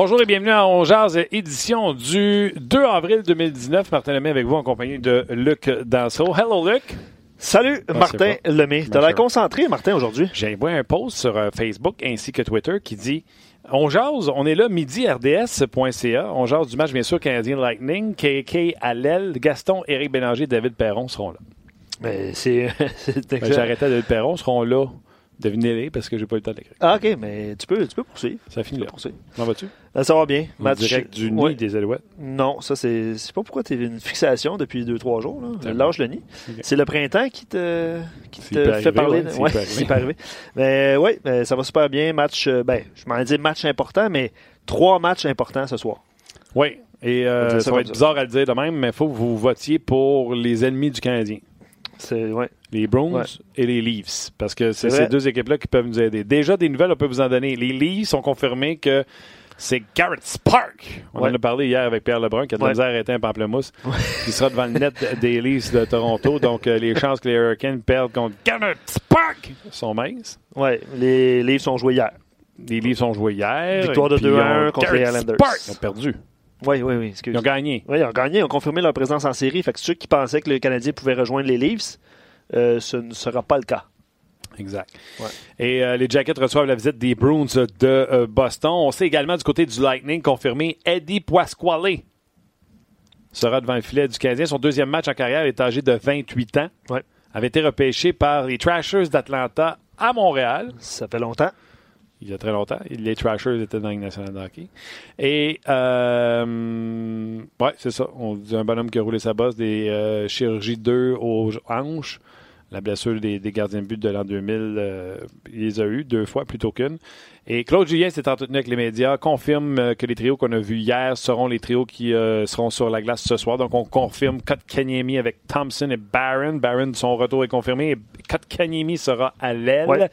Bonjour et bienvenue à On Jazz, édition du 2 avril 2019. Martin Lemay avec vous en compagnie de Luc Danseau. Hello Luc. Salut Martin Lemay. T'as l'air concentré Martin aujourd'hui? J'ai envoyé un post sur euh, Facebook ainsi que Twitter qui dit on jase, on est là midi rds.ca. On jase du match bien sûr Canadien Lightning, KK l'aile, Gaston, Éric Bélanger, David Perron seront là. Mais c'est ben, J'arrêtais David Perron seront là Devinez-les parce que j'ai pas eu le temps d'écrire. Ah, OK, mais tu peux, tu peux poursuivre. Ça finit là. Comment vas-tu? Ça va bien. Match direct du nid des Alouettes? Non, ça, c'est. Je sais pas pourquoi tu as une fixation depuis deux, trois jours. Là. Lâche le nid. C'est le printemps qui te, qui te fait parler. Ouais, c'est pas arrivé. Mais oui, ça va super bien. Match, euh, ben, je m'en dis match important, mais trois matchs importants ce soir. Oui. Et euh, ça, va être bizarre à le dire de même, mais il faut que vous votiez pour les ennemis du Canadien. Ouais. Les Bruins et les Leafs. Parce que c'est ces deux équipes-là qui peuvent nous aider. Déjà, des nouvelles, on peut vous en donner. Les Leafs ont confirmé que c'est Garrett Spark. On en a parlé hier avec Pierre Lebrun, qui a de la misère à arrêter un pamplemousse. qui sera devant le net des Leafs de Toronto. Donc, euh, les chances que les Hurricanes perdent contre Garrett Spark sont minces. Oui, les Leafs ont joué hier. Les Leafs ont joué hier. Victoire de 2-1 contre les Islanders. Spark. Ils ont perdu. Oui, oui, oui. Ils ont gagné. Oui, ils ont gagné. Ils ont confirmé leur présence en série. Fait que ceux qui pensaient que le Canadien pouvait rejoindre les Leafs, euh, ce ne sera pas le cas. Exact. Et euh, les Jackets reçoivent la visite des Bruins de euh, Boston. On sait également du côté du Lightning confirmé Eddie Pasquale sera devant le filet du Canadien. Son deuxième match en carrière est âgé de 28 ans. Ouais. Avait été repêché par les Trashers d'Atlanta à Montréal. Ça fait longtemps. Il y a très longtemps. Les Trashers étaient dans la nationale de hockey. Et, euh, ouais, c'est ça. On dit un bonhomme qui a roulé sa bosse, des chirurgies 2 aux hanches la blessure des, gardiens de but de l'an 2000, euh, il les a eu deux fois plutôt qu'une. Et Claude Julien s'est entretenu avec les médias, confirme euh, que les trios qu'on a vus hier seront les trios qui euh, seront sur la glace ce soir. Donc on confirme Kotkaniemi avec Thompson et Barron. Barron, son retour est confirmé. Et Kotkaniemi sera à l'aile.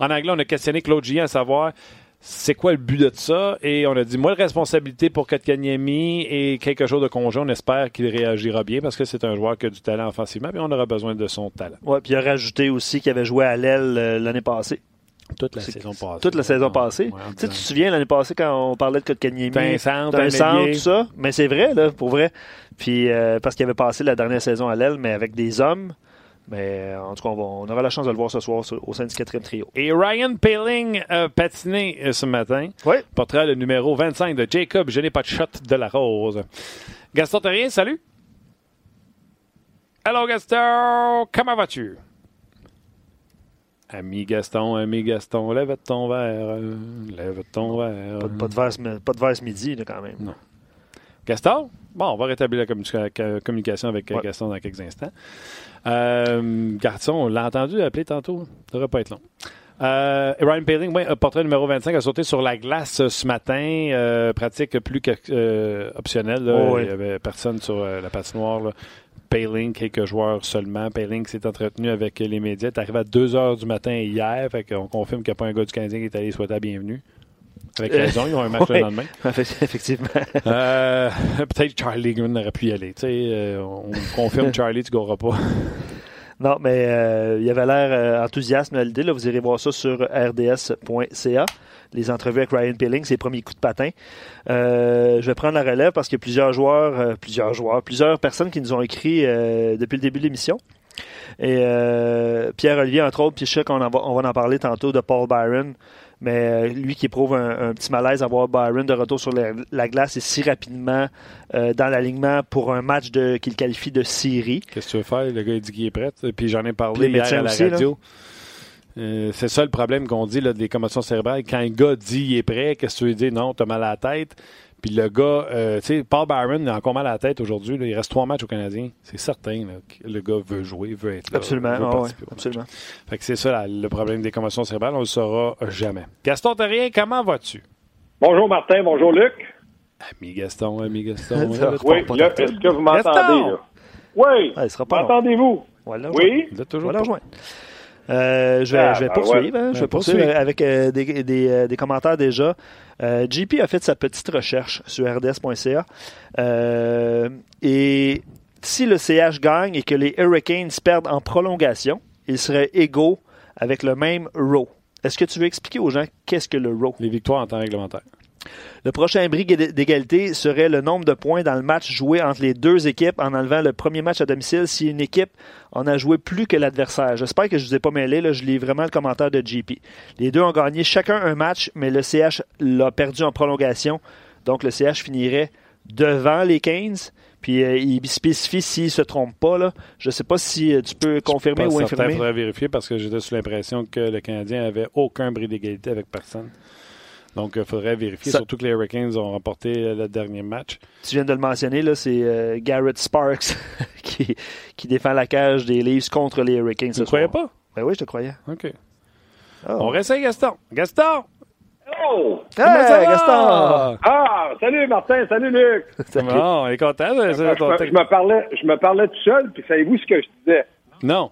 En anglais, on a questionné Claude Julien à savoir c'est quoi le but de ça? Et on a dit, moi, la responsabilité pour Kotkaniemi et quelque chose de conjoint. On espère qu'il réagira bien parce que c'est un joueur qui a du talent offensivement, mais on aura besoin de son talent. Oui, puis il a rajouté aussi qu'il avait joué à l'aile euh, l'année passée. Toute la saison passée. Toute la saison passée. tu, te souviens l'année passée quand on parlait de Kotkaniemi? d'un centre, tout ça? Mais c'est vrai, là, pour vrai. Puis euh, parce qu'il avait passé la dernière saison à l'aile, mais avec des hommes. Mais en tout cas, on, aura la chance de le voir ce soir au sein du quatrième trio. Et Ryan Paling a patiné euh, ce matin. Oui. Portrait le numéro 25 de Jacob. Je n'ai pas de shot de la rose. Gaston Terrien, salut. Hello Gaston, comment vas-tu? Ami Gaston, ami Gaston, lève ton verre, lève ton verre. Pas, de, verre, pas de verre ce midi, quand même. Non. Gaston? Bon, on va rétablir la communication avec Gaston dans quelques instants. Euh, garçon, on l'a entendu appeler tantôt. Ça devrait pas être long. Euh, Ryan Paling, oui, portrait numéro 25, a sauté sur la glace ce matin. Euh, pratique plus qu'optionnelle. Oh, Il n'y avait personne sur la patinoire. Là. Paling, quelques joueurs seulement. Paling s'est entretenu avec les médias. Il est arrivé à 2 h du matin hier. Fait qu'on confirme qu'il n'y a pas un gars du Canadien qui est allé souhaiter la bienvenue. Avec raison, ils ont un match le lendemain. Effectivement. Euh, peut-être Charlie Green aurait pu y aller. Euh, on confirme Charlie, tu ne pas. Non, mais euh, il avait l'air enthousiaste à l'idée. Vous irez voir ça sur rds.ca. Les entrevues avec Ryan Pilling, ses premiers coups de patin. je vais prendre la relève parce qu'il y a plusieurs joueurs, plusieurs joueurs, plusieurs personnes qui nous ont écrit depuis le début de l'émission. Et Pierre-Olivier, entre autres, puis je sais qu'on va, on va en parler tantôt de Paul Byron. Mais euh, lui qui éprouve un, petit malaise à voir Byron de retour sur la, glace et si rapidement euh, dans l'alignement pour un match qu'il qualifie de série. Qu'est-ce que tu veux faire? Le gars il dit qu'il est prêt. Puis j'en ai parlé hier à la radio. Euh, c'est ça le problème qu'on dit là, des commotions cérébrales. Quand un gars dit qu'il est prêt, qu'est-ce que tu veux dire? Non, tu as mal à la tête. Puis le gars, euh, tu sais, Paul Byron a encore mal à la tête aujourd'hui. Il reste trois matchs au Canadien. C'est certain que le gars veut jouer, veut être là. Absolument. Veut ah absolument. Fait que c'est ça le problème des commotions cérébrales. On le saura jamais. Gaston Terrien, comment vas-tu? Bonjour Martin, bonjour Luc. Ami Gaston, ami Gaston. oui, là, est-ce que vous m'entendez? Oui. Ah, M'entendez-vous? Oui? Vous êtes toujours voilà, euh, je vais, ah, je vais ben poursuivre. Hein. je vais poursuivre avec euh, des, des, euh, des, commentaires déjà. JP a fait sa petite recherche sur rds.ca. et si le CH gagne et que les Hurricanes perdent en prolongation, ils seraient égaux avec le même row. Est-ce que tu veux expliquer aux gens qu'est-ce que le row? Les victoires en temps réglementaire. Le prochain bris d'égalité serait le nombre de points dans le match joué entre les deux équipes en enlevant le premier match à domicile si une équipe en a joué plus que l'adversaire. J'espère que je ne vous ai pas mêlé, là, je lis vraiment le commentaire de JP. Les deux ont gagné chacun un match, mais le CH l'a perdu en prolongation. Donc le CH finirait devant les 15. Puis euh, il spécifie s'il ne se trompe pas. Là. Je ne sais pas si euh, tu peux confirmer ou infirmer. Il faudrait vérifier parce que j'étais sous l'impression que le Canadien avait aucun bris d'égalité avec personne. Donc, il faudrait vérifier, surtout que les Hurricanes ont remporté le dernier match. Tu viens de le mentionner, là, c'est euh, Garrett Sparks qui, qui, défend la cage des Leafs contre les Hurricanes. Tu ne croyais pas? Ben oui, je te croyais. OK. Oh. On réessaye Gaston. Gaston! Oh! Hey, Gaston! Ah, salut Martin, salut Luc! Bon, on est content. Je, je, me, parlais, je me parlais tout seul, puis savez-vous ce que je disais? Non.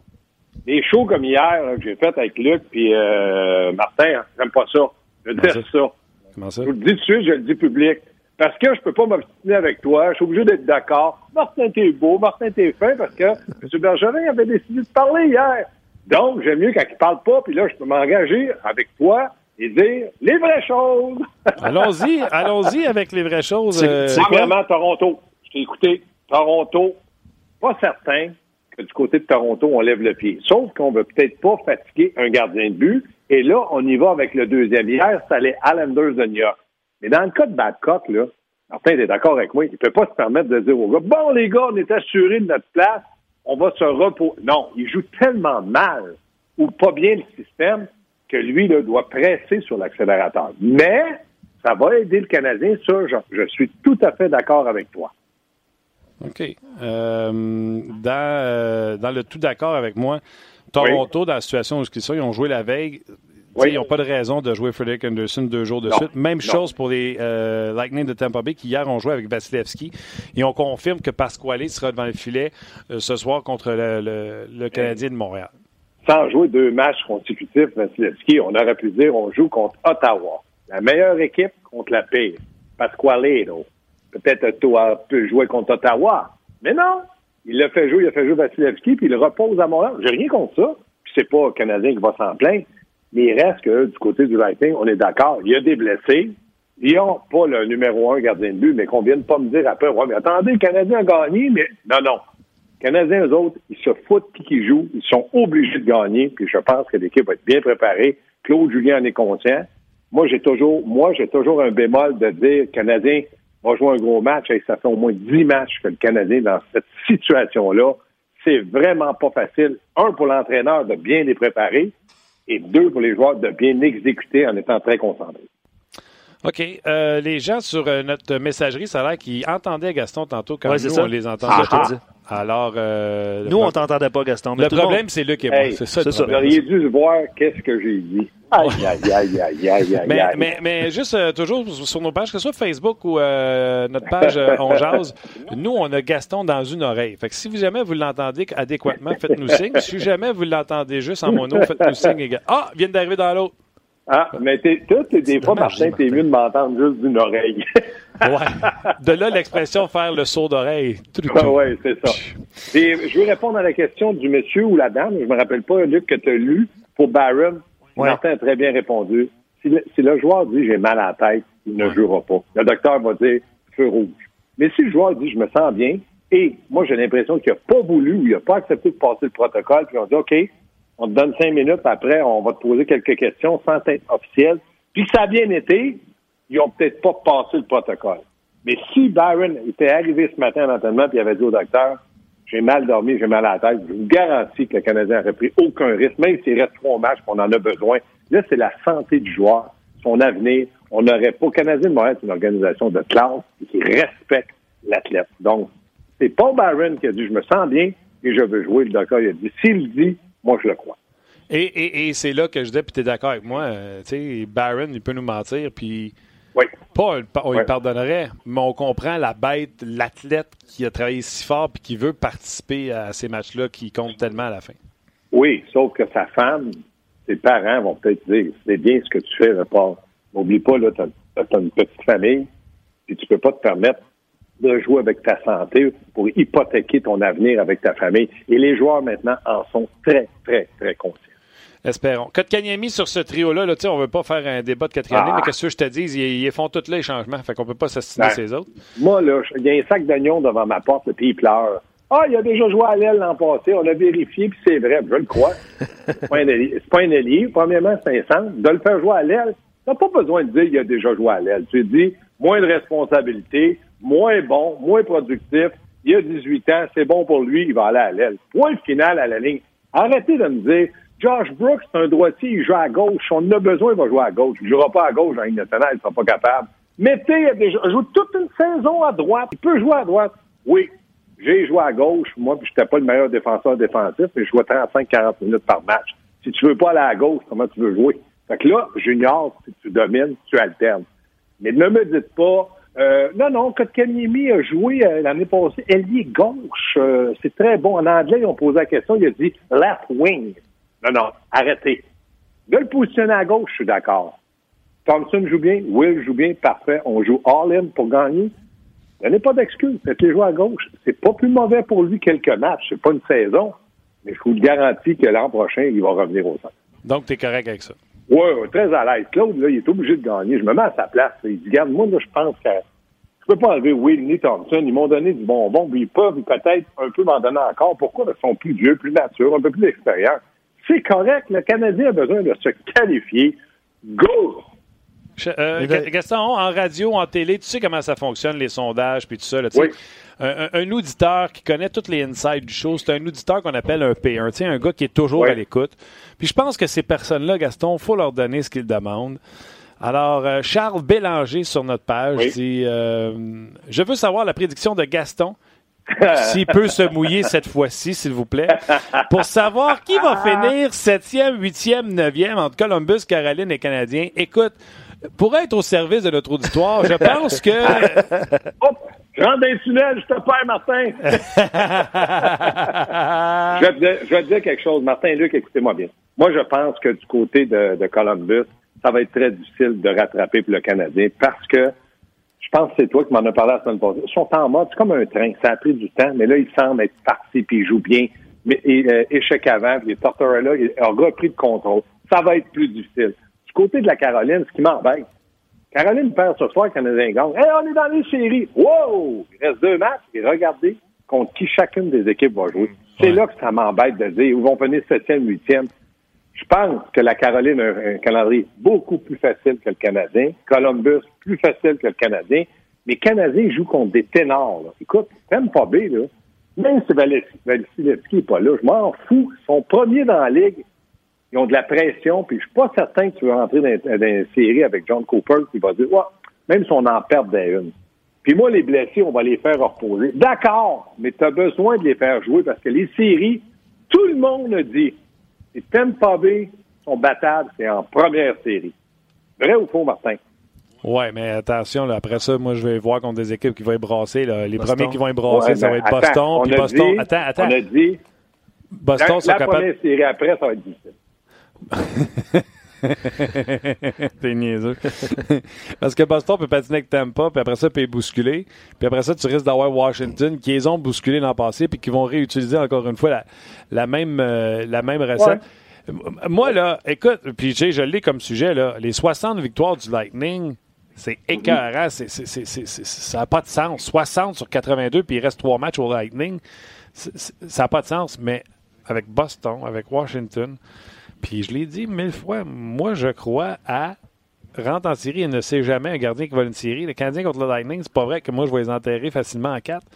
Des shows comme hier que j'ai fait avec Luc puis euh, Martin, hein, j'aime pas ça. Je déteste ça? Comment ça? Je vous le dis tout de suite, je le dis public. Parce que je peux pas m'obstiner avec toi. Je suis obligé d'être d'accord. Martin, t'es beau. Martin, t'es fin parce que M. Bergerin avait décidé de parler hier. Donc, j'aime mieux quand il parle pas, puis là, je peux m'engager avec toi et dire les vraies choses. allons-y, allons-y avec les vraies choses. C'est vraiment Toronto. Je t'ai écouté. Toronto, pas certain du côté de Toronto, on lève le pied. Sauf qu'on veut peut-être pas fatiguer un gardien de but. Et là, on y va avec le deuxième. Hier, c'est les Islanders de York. Mais dans le cas de Babcock, là, Martin, est d'accord avec moi, il ne peut pas se permettre de dire aux gars, bon, les gars, on est assurés de notre place, on va se reposer. Non, il joue tellement mal ou pas bien le système que lui, là, doit presser sur l'accélérateur. Mais, ça va aider le Canadien, ça, je, suis tout à fait d'accord avec toi. OK. Euh, dans, euh, dans le tout d'accord avec moi, Toronto, dans la situation où ils sont, ils ont joué la veille. Ils n'ont pas de raison de jouer Frederick Anderson deux jours de suite. Même chose pour les euh, Lightning de Tampa Bay qui hier ont joué avec Vasilevski. Et on confirme que Pasquale sera devant le filet euh, ce soir contre le, Canadien de Montréal. Sans jouer deux matchs consécutifs, Vasilevski, on aurait pu dire on joue contre Ottawa. La meilleure équipe contre la pire. Pasquale, peut-être toi peut jouer contre Ottawa. Mais non, il l'a fait jouer, il a fait jouer Vasilevski, puis il repose à Montréal. J'ai rien contre ça. C'est pas le Canadien qui va s'en plaindre. Mais il reste que du côté du Lightning, on est d'accord. Il y a des blessés. Ils n'ont pas le numéro un gardien de but, mais qu'on vienne pas me dire après, ouais, mais attendez, le Canadien a gagné, mais non, non. Les Canadiens, eux autres, ils se foutent qui qui joue. Ils sont obligés de gagner, puis je pense que l'équipe va être bien préparée. Claude Julien en est conscient. Moi, j'ai toujours, moi, j'ai toujours un bémol de dire, Canadien, va jouer un gros match et ça fait au moins 10 matchs que le Canadien dans cette situation-là. C'est vraiment pas facile. Un, pour l'entraîneur de bien les préparer et deux, pour les joueurs de bien exécuter en étant très concentrés. OK. Euh, les gens sur euh, notre messagerie, ça a l'air qu'ils entendaient Gaston tantôt quand nous, on les entendait ah, alors, euh, nous, on t'entendait pas, Gaston. le problème, c'est Luc et moi. c'est ça. Vous auriez dû voir qu'est-ce que j'ai dit. Aïe, aïe, aïe, aïe, aïe, mais, mais, mais, juste euh, toujours sur nos pages, que ce soit Facebook ou euh, notre page On Jase, nous, on a Gaston dans une oreille. Fait que si vous jamais vous l'entendez adéquatement, faites-nous signe. Si jamais vous l'entendez juste en mono, faites-nous signe. Ah, vient d'arriver dans l'autre. Ah, mais t'es, toi, des fois, Martin, t'es mieux de m'entendre juste d'une oreille. ouais. De là, l'expression faire le saut d'oreille. Ah ouais, c'est ça. Et je veux répondre à la question du monsieur ou la dame. Je me rappelle pas, Luc, que tu as lu pour Barron. Martin a très bien répondu. Si le, joueur dit j'ai mal à la tête, il ne jouera pas. Le docteur va dire feu rouge. Mais si le joueur dit je me sens bien, et moi j'ai l'impression qu'il n'a pas voulu ou il n'a pas accepté de passer le protocole, puis on dit OK, on te donne cinq minutes, après, on va te poser quelques questions sans être officiel. Puis ça a bien été, ils ont peut-être pas passé le protocole. Mais si Byron était arrivé ce matin à l'entraînement et avait dit au docteur, j'ai mal dormi, j'ai mal à la tête, je vous garantis que le Canadien n'aurait pris aucun risque, même s'il reste trois matchs qu'on en a besoin. Là, c'est la santé du joueur, son avenir. On n'aurait pas. Canadien de Montréal, c'est une organisation de classe qui respecte l'athlète. Donc, c'est pas Byron qui a dit je me sens bien et je veux jouer. Le docteur il a dit s'il dit moi, je le crois. Et, c'est là que je dis, puis tu es d'accord avec moi, euh, tu sais, Barron, il peut nous mentir, puis oui. pas on lui pardonnerait, mais on comprend la bête, l'athlète qui a travaillé si fort puis qui veut participer à ces matchs-là qui comptent tellement à la fin. Oui, sauf que sa femme, ses parents vont peut-être dire, c'est bien ce que tu fais, pas. N'oublie pas, là, tu as, une petite famille, puis tu peux pas te permettre de jouer avec ta santé pour hypothéquer ton avenir avec ta famille. Et les joueurs maintenant en sont très, très, très conscients. Espérons. Kotkaniemi sur ce trio-là, là, on ne veut pas faire un débat de quatrième année, ah. mais qu'est-ce que je te dis? Ils, font tous les changements, fait qu'on ne peut pas s'assiner ben, ces autres. Moi, là, il y a un sac d'oignons devant ma porte, puis il pleure. Ah, il a déjà joué à l'aile l'an passé, on a vérifié, puis c'est vrai, je le crois. c'est pas, pas un allié. Premièrement, c'est un centre. De le faire jouer à l'aile, tu n'as pas besoin de dire qu'il a déjà joué à l'aile. Tu dis, moins de responsabilité, moins bon, moins productif. Il a 18 ans, c'est bon pour lui, il va aller à l'aile. Point final à la ligne. Arrêtez de me dire, Josh Brooks, c'est un droitier, il joue à gauche. On a besoin, il va jouer à gauche. Il ne jouera pas à gauche dans la nationale, il ne sera pas capable. Mettez, il joue toute une saison à droite. Il peut jouer à droite. Oui, j'ai joué à gauche, moi, puis j'étais pas le meilleur défenseur défensif, mais je jouais 35-40 minutes par match. Si tu veux pas aller à gauche, comment tu veux jouer? Fait que là, junior, si tu domines, tu alternes. Mais ne me dites pas, euh, non, non, Kotkaniemi a joué euh, l'année passée ailier gauche. Euh, c'est très bon. En anglais, ils ont posé la question, il a dit left wing. Non, non, arrêtez. De le positionner à gauche, je suis d'accord. Thompson joue bien, Will joue bien, parfait. On joue all-in pour gagner. A pas d'excuse. Faites-les jouer à gauche. C'est pas plus mauvais pour lui quelques matchs. C'est pas une saison. Mais je vous garantis que l'an prochain, il va revenir au centre. Donc, tu es correct avec ça? Oui, très à l'aise. Claude, là, il est obligé de gagner. Je me mets à sa place. Il dit, regarde, moi, là, je pense que je peux pas enlever Will ni Thompson. Ils m'ont donné du bonbon, mais ils peuvent peut-être un peu m'en donner encore. Pourquoi? Ils sont plus vieux, plus matures, un peu plus d'expérience. C'est correct. Le Canadien a besoin de se qualifier. Go! Euh, Gaston, en radio, en télé, tu sais comment ça fonctionne, les sondages, puis tout ça. Là, oui. Un, auditeur qui connaît toutes les insides du show, c'est un auditeur qu'on appelle un P1, un gars qui est toujours à l'écoute. Puis je pense que ces personnes-là, Gaston, il faut leur donner ce qu'ils demandent. Alors, euh, Charles Bélanger sur notre page dit euh, Je veux savoir la prédiction de Gaston. S'il peut se mouiller cette fois-ci, s'il vous plaît, pour savoir qui va finir 7e, 8e, 9e entre Columbus, Caroline et Canadien. Écoute, pour être au service de notre auditoire, je pense que. Hop, je rentre dans le tunnel, je te perds, Martin. je, vais te dire, quelque chose. Martin et Luc, écoutez-moi bien. Moi, je pense que du côté de, Columbus, ça va être très difficile de rattraper pour le Canadien parce que je pense que c'est toi qui m'en as parlé la semaine passée. Ils sont en mode, c'est comme un train. Ça a pris du temps, mais là, ils semblent être partis puis ils jouent bien. Mais euh, échec avant, puis les Tortorella ont repris le contrôle. Ça va être plus difficile côté de la Caroline, ce qui m'embête, Caroline perd ce soir, Canadien gagne. Hey, on est dans les séries. Wow! Il reste deux matchs et regardez contre qui chacune des équipes va jouer. C'est là que ça m'embête de dire ils vont venir septième, huitième. Je pense que la Caroline a un calendrier beaucoup plus facile que le Canadien. Columbus, plus facile que le Canadien. Mais le Canadien joue contre des ténors. Là. Écoute, même pas B, là. Même si Vasilevski n'est pas là, je m'en fous. Ils sont premiers dans la ligue ils ont de la pression, puis je suis pas certain que tu vas rentrer dans, une série avec John Cooper qui va dire, ouais, même si on en perd des une. Puis moi, les blessés, on va les faire reposer. D'accord, mais tu as besoin de les faire jouer parce que les séries, tout le monde a dit, si t'aimes pas B sont battables, c'est en première série. Vrai ou faux, Martin? Oui, mais attention, après ça, moi, je vais voir contre des équipes qui vont être brassées. Les premiers qui vont être brassés, ça va être Boston. Puis Boston. attends, attends. On a dit. Boston la, la première série après, ça va être difficile. T'es niaiseux. Parce que Boston peut patiner avec Tampa, puis après ça, peut bousculer. Puis après ça, tu risques d'avoir Washington qui les ont bousculés l'an passé, puis qui vont réutiliser encore une fois la, même, euh, la même recette. Moi, là, écoute, puis je l'ai comme sujet, là, les 60 victoires du Lightning, c'est écœurant. ça n'a pas de sens. 60 sur 82, puis il reste trois matchs au Lightning. ça n'a pas de sens, mais avec Boston, avec Washington, puis je l'ai dit mille fois, moi je crois à rentre en série et ne sait jamais un gardien qui va une série. Le Canadien contre le Lightning, c'est pas vrai que moi je vais les enterrer facilement en quatre.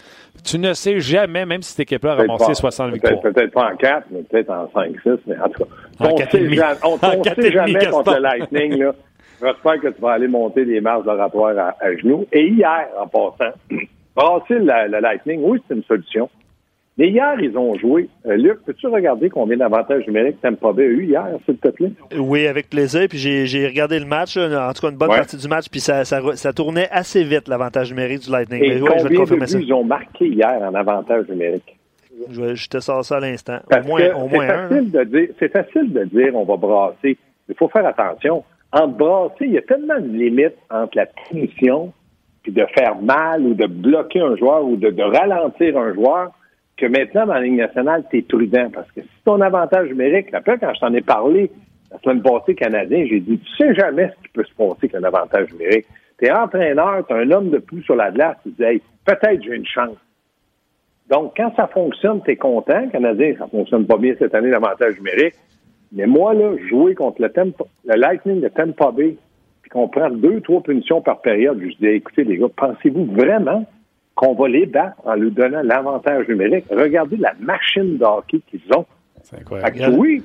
Tu ne sais jamais, même si cette équipe-là a ramassé 60 victoires. Peut-être pas en quatre, mais peut-être en 5-6, mais en tout cas. on ne sait jamais contre le Lightning. Là. J'espère que tu vas aller monter les marches d'oratoire à, à genoux. Et hier, en passant, brasser le Lightning, oui, c'est une solution. Mais hier, ils ont joué. Euh, Luc, peux-tu regarder combien d'avantages numériques Tampa Bay a eu hier, s'il te plaît? Oui, avec plaisir. Puis j'ai regardé le match, en tout cas une bonne partie du match, puis ça, ça, ça tournait assez vite, l'avantage numérique du Lightning. Et combien de ils ont marqué hier en avantage numérique? Je, te sors ça à l'instant. Au moins, au moins un. C'est facile de dire on va brasser. Il faut faire attention. En brasser, il y a tellement de limites entre la punition puis de faire mal ou de bloquer un joueur ou de ralentir un joueur que maintenant, dans la Ligue nationale, tu es prudent. Parce que si ton avantage numérique, après, quand je t'en ai parlé la semaine passée canadien, j'ai dit, tu sais jamais ce qui peut se passer avec un avantage numérique. Tu es entraîneur, tu un homme de plus sur la glace, tu dis, hey, peut-être j'ai une chance. Donc, quand ça fonctionne, tu es content. Canadien, ça fonctionne pas bien cette année, l'avantage numérique. Mais moi, là, jouer contre le, le Lightning de Tampa Bay, puis qu'on prend deux, trois punitions par période, je dis, écoutez, les gars, pensez-vous vraiment qu'on va les battre en leur donnant l'avantage numérique? Regardez la machine de hockey qu'ils ont. C'est incroyable. oui,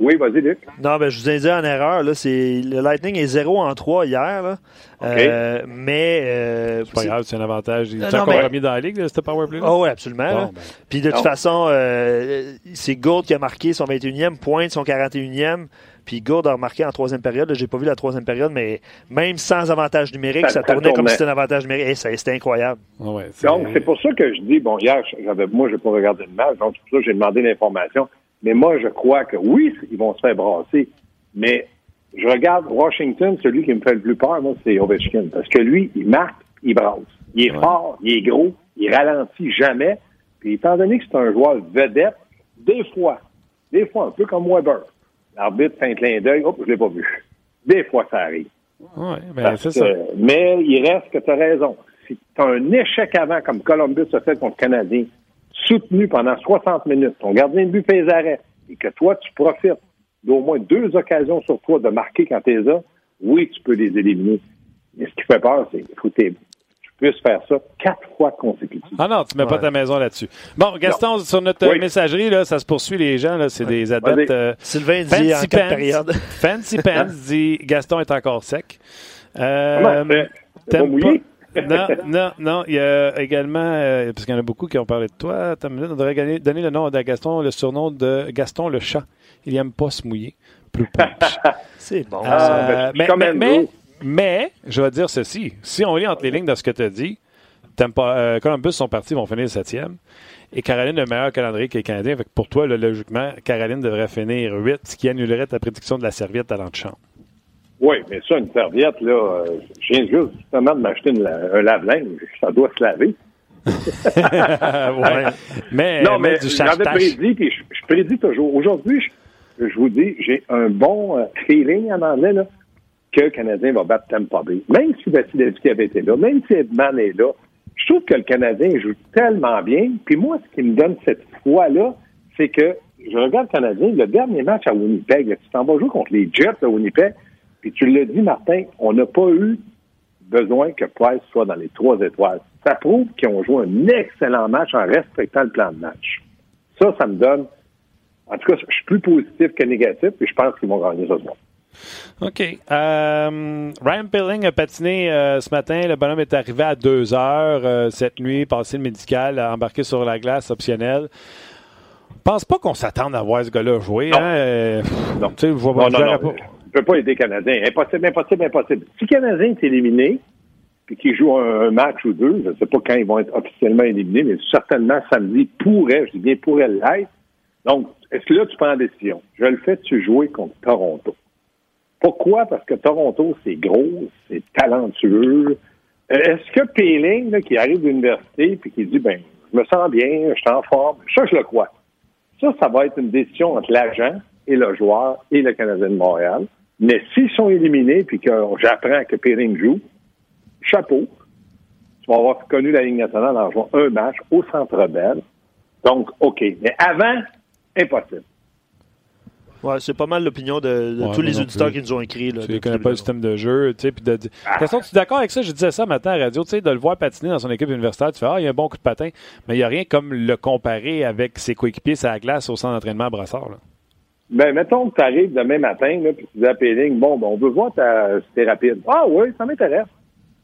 oui, vas-y, Luc. Non, ben, je vous ai dit en erreur. Là, c'est, le Lightning est 0 en 3 hier. Là. Euh, mais. Euh, c'est pas grave, c'est un avantage. Il est encore remis dans la ligue, ce powerplay Oh, oui, absolument. Ben. Puis de toute façon, euh, c'est Gould qui a marqué son 21e, pointe son 41e. Puis Gould a remarqué en troisième période. J'ai pas vu la troisième période, mais même sans avantage numérique, ça, tournait comme si c'était un avantage numérique. Et c'était incroyable. Ah ouais, donc, c'est pour ça que je dis, bon, hier, j'avais, moi, j'ai pas regardé le match, donc c'est pour ça que j'ai demandé l'information. Mais moi, je crois que oui, ils vont se faire brasser. Mais je regarde Washington, celui qui me fait le plus peur, moi, c'est Ovechkin. Parce que lui, il marque, il brasse. Il est fort, il est gros, il ralentit jamais. Puis étant donné que c'est un joueur vedette, des fois, des fois, un peu comme Weber, l'arbitre fait un clin d'œil, hop, je l'ai pas vu. Des fois, ça arrive. Oui, ben, c'est ça. Mais il reste que tu as raison. Si tu as un échec avant, comme Columbus a fait contre le Canadien, soutenu pendant 60 minutes, ton gardien de but fait les arrêts, et que toi, tu profites d'au moins deux occasions sur toi de marquer quand tu es là, oui, tu peux les éliminer. Mais ce qui fait peur, c'est que tu puisses faire ça quatre fois consécutivement. Ah non, tu mets pas ta maison là-dessus. Bon, Gaston, sur notre messagerie, là, ça se poursuit les gens, là, c'est des adeptes. Euh, Sylvain dit en quatre périodes. Fancy Pants dit Gaston est encore sec. Euh, Comment mouillé? Non, non, non. Il y a également, euh, parce qu'il y en a beaucoup qui ont parlé de toi, on devrait donner le nom de Gaston, le surnom de Gaston le chat. Il n'aime pas se mouiller. C'est bon. Euh, mais, mais, je vais dire ceci. Si on lit entre les lignes de ce que tu as dit, pas, euh, Columbus sont partis, vont finir le septième. Et Caroline a le meilleur calendrier que les Canadiens. pour toi, logiquement, Caroline devrait finir 8, ce qui annulerait ta prédiction de la serviette à l'antichambre. Oui, mais ça, une serviette, là, euh, je viens juste justement de m'acheter un lave-linge. Ça doit se laver. ouais. mais, non, mais, j'avais prédit, puis je, prédis toujours. Aujourd'hui, je, vous dis, j'ai un bon euh, feeling en anglais, là, que le Canadien va battre Tampa Bay. Même si Vasilevski avait été là, même si Edman est là, je trouve que le Canadien joue tellement bien. Puis moi, ce qui me donne cette foi-là, c'est que je regarde le Canadien, le dernier match à Winnipeg, tu t'en vas jouer contre les Jets à Winnipeg, puis tu l'as dit, Martin, on n'a pas eu besoin que Price soit dans les trois étoiles. Ça prouve qu'ils ont joué un excellent match en respectant le plan de match. Ça, ça me donne. En tout cas, je suis plus positif que négatif, et je pense qu'ils vont gagner ce soir. OK. Euh, Ryan Pilling a patiné euh, ce matin. Le bonhomme est arrivé à 2 heures euh, cette nuit, passé le médical, embarqué sur la glace optionnelle. pense pas qu'on s'attende à voir ce gars-là jouer. Non. Hein? non. Tu sais, je vois non, non, pas peut pas aider Canadien. Impossible, impossible, impossible. Si Canadien est éliminé, puis qu'il joue un, match ou deux, je ne sais pas quand ils vont être officiellement éliminés, mais certainement samedi pourrait, je dis bien pourrait l'être. Donc, est-ce que là, tu prends la décision? Je le fais, tu jouer contre Toronto. Pourquoi? Parce que Toronto, c'est gros, c'est talentueux. Euh, est-ce que Péling, qui arrive de l'université puis qui dit, ben, je me sens bien, je suis en forme, ça, je le crois. Ça, ça va être une décision entre l'agent et le joueur et le Canadien de Montréal. Mais s'ils sont éliminés puis que j'apprends que Péring joue, chapeau. Tu vas avoir connu la Ligue nationale en jouant un match au Centre Bell. Donc, OK. Mais avant, impossible. Ouais, c'est pas mal l'opinion de, tous les auditeurs qui nous ont écrit. Là, tu ne connais pas le système de jeu. Tu sais, puis de, ah. tu es d'accord avec ça? Je disais ça matin à la radio. Tu sais, de le voir patiner dans son équipe universitaire, tu fais Ah, il y a un bon coup de patin. Mais il n'y a rien comme le comparer avec ses coéquipiers à la glace au centre d'entraînement à Brassard. Là. Ben, mettons que tu arrives demain matin, là, puis tu dis à Péling, bon, ben, on veut voir ta, rapide. Ah oui, ça m'intéresse.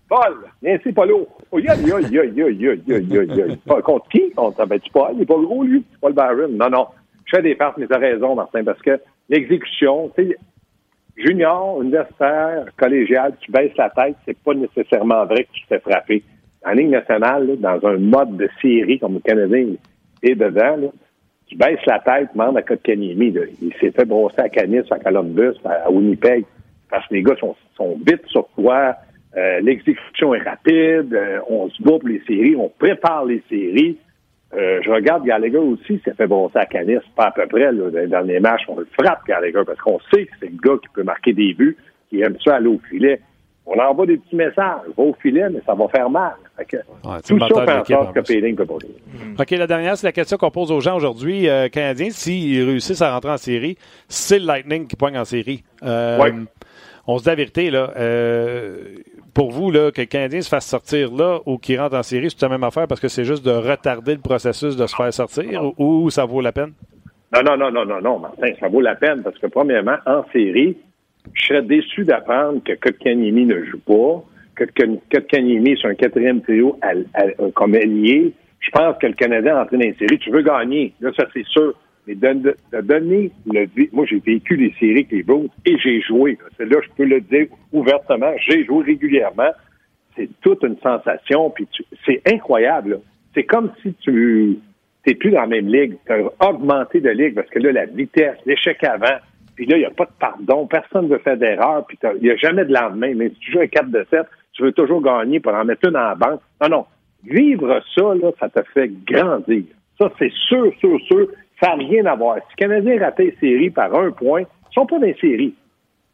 Paul, viens ici, Paulo. Oh, yo, yo, yo, yo, yo, yo, yo, yo. Contre qui? Contre, ben, tu Paul, il est pas gros, lui. Paul Barron. Non, non. Je fais des farces, mais t'as raison, Martin, parce que l'exécution, tu sais, junior, universitaire, collégial, tu baisses la tête, c'est pas nécessairement vrai que tu t'es frappé. En ligne nationale, dans un mode de série comme le Canadien est dedans, là, tu baisses la tête, demande à Kotkaniemi. Il s'est fait brosser à Canis, à Columbus, à Winnipeg, parce que les gars sont, sont vite sur toi. Euh, l'exécution est rapide. Euh, on se bat les séries. On prépare les séries. Euh, je regarde Gallagher aussi, ça fait bon à Canis, pas à peu près, là, dans les matchs, on le frappe, Gallagher, parce qu'on sait que c'est le gars qui peut marquer des buts, qui aime ça aller au filet. On envoie des petits messages, va au filet, mais ça va faire mal. Fait tout ça fait en sorte que Péling peut pas OK, la dernière, c'est la question qu'on pose aux gens aujourd'hui. Euh, Canadiens, s'ils réussissent à rentrer en série, c'est le Lightning qui poigne en série. Euh, On se dit la vérité, là. Euh, pour vous, là, que le Canadien se fasse sortir là ou qu'il rentre en série, c'est la même affaire parce que c'est juste de retarder le processus de se faire sortir ou, ça vaut la peine? Non, non, non, non, non, non, Martin, ça vaut la peine parce que, premièrement, en série, je serais déçu d'apprendre que Kotkaniemi ne joue pas, que Kotkaniemi est un quatrième trio comme allié. Je pense que le Canadien est en train d'une série. Tu veux gagner, là, ça c'est sûr. Mais de, donner le... Moi, j'ai vécu les séries avec les et j'ai joué. C'est là, je peux le dire ouvertement. J'ai joué régulièrement. C'est toute une sensation. Puis c'est incroyable. C'est comme si tu n'es plus dans la même ligue. Tu as augmenté de ligue parce que là, la vitesse, l'échec avant, puis là, il n'y a pas de pardon. Personne ne veut faire d'erreur. Puis il n'y a jamais de lendemain. Mais si tu joues un 4 de 7, tu veux toujours gagner pour en mettre une en banque. Non, non. Vivre ça, là, ça te fait grandir. Ça, c'est sûr, sûr, sûr. Ça n'a rien à voir. Si le Canadien raté les séries par un point, ils sont pas dans les séries.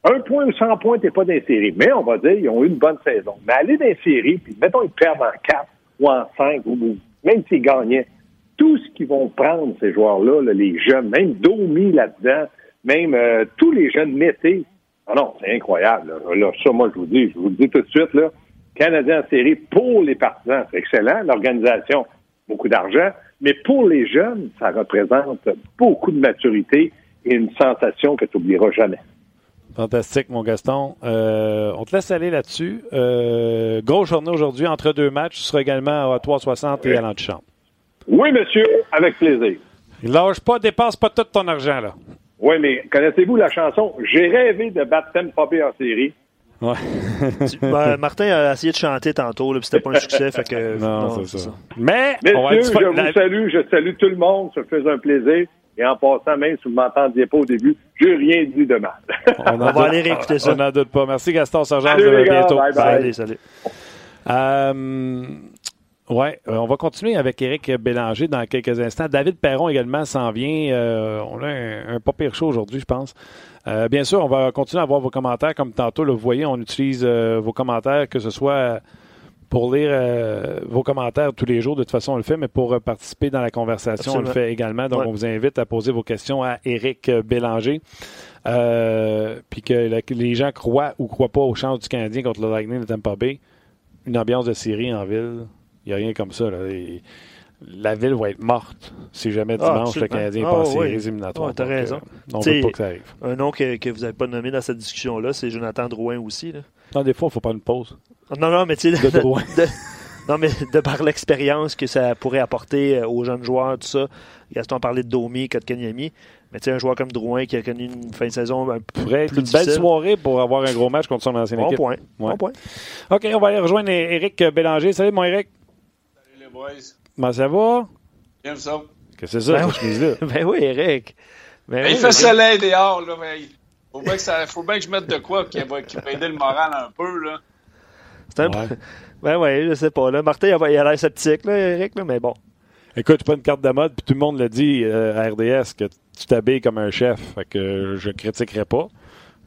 Un point ou 100 points, t'es pas dans les séries. Mais on va dire, ils ont eu une bonne saison. Mais aller dans les séries, puis mettons, ils perdent en 4 ou en 5, ou même s'ils gagnaient, tout ce qu'ils vont prendre, ces joueurs-là, les jeunes, même Domi là-dedans, même euh, tous les jeunes métés. Ah non, c'est incroyable. Là. ça, moi, je vous dis, je vous le dis tout de suite, là, Canadien en série pour les partisans, c'est excellent. L'organisation, beaucoup d'argent. Mais pour les jeunes, ça représente beaucoup de maturité et une sensation que tu n'oublieras jamais. Fantastique, mon Gaston. Euh, on te laisse aller là-dessus. Euh, grosse journée aujourd'hui, entre deux matchs. Tu seras également à 360 et à l'antichambre. Oui, monsieur, avec plaisir. Lâche pas, dépense pas tout ton argent, là. Oui, mais connaissez-vous la chanson J'ai rêvé de battre Tampa Bay en série? Ouais. Ben, Martin a essayé de chanter tantôt, puis c'était pas un succès. fait que, non, c'est ça. Mais, je vous salue, je salue tout le monde, ça fait un plaisir. Et en passant, même si vous ne m'entendiez pas au début, je n'ai rien dit de mal. on, va aller réécouter ça. On n'en doute pas. Merci Gaston Sergent. Salut, bientôt. Bye, bye. Salut, salut. Euh, oui, euh, on va continuer avec Éric Bélanger dans quelques instants. David Perron également s'en vient. Euh, on a un, pas pire chaud aujourd'hui, je pense. Euh, bien sûr, on va continuer à avoir vos commentaires comme tantôt. vous voyez, on utilise vos commentaires, que ce soit pour lire vos commentaires tous les jours. De toute façon, on le fait, mais pour participer dans la conversation, on le fait également. Donc, on vous invite à poser vos questions à Éric Bélanger. puis que, les gens croient ou croient pas aux chances du Canadien contre le Lightning de Tampa Bay. Une ambiance de série en ville il n'y a rien comme ça. la ville va être morte si jamais ah, dimanche le Canadien est passé les éliminatoires. tu as raison. Euh, on veut pas que ça arrive. Un nom que, vous n'avez pas nommé dans cette discussion-là, c'est Jonathan Drouin aussi. Là. Non, des fois, il ne faut pas une pause. Non, non, mais tu sais, de, non, mais de par l'expérience que ça pourrait apporter euh, aux jeunes joueurs, tout ça. Gaston parlait de Domi, Kotkaniemi. Mais tu sais, un joueur comme Drouin qui a connu une fin de saison un peu plus une belle soirée pour avoir un gros match contre son ancienne bon équipe. Point. Bon point. OK, on va aller rejoindre Éric Bélanger. Salut, mon Éric. Comment ça va? J'aime ça. Qu'est-ce que c'est ça, ben cette chemise-là? ben oui, Eric. Ben il fait soleil dehors, là, mais faut bien, que ça, faut bien que je mette de quoi qui va, qui va aider le moral un peu, là. C'est un peu... Ben oui, je sais pas, là. Martin, il a l'air sceptique, là, Eric, là, mais bon. Écoute, pas une carte de mode, puis tout le monde le dit euh, à RDS que tu t'habilles comme un chef, fait que je critiquerai pas.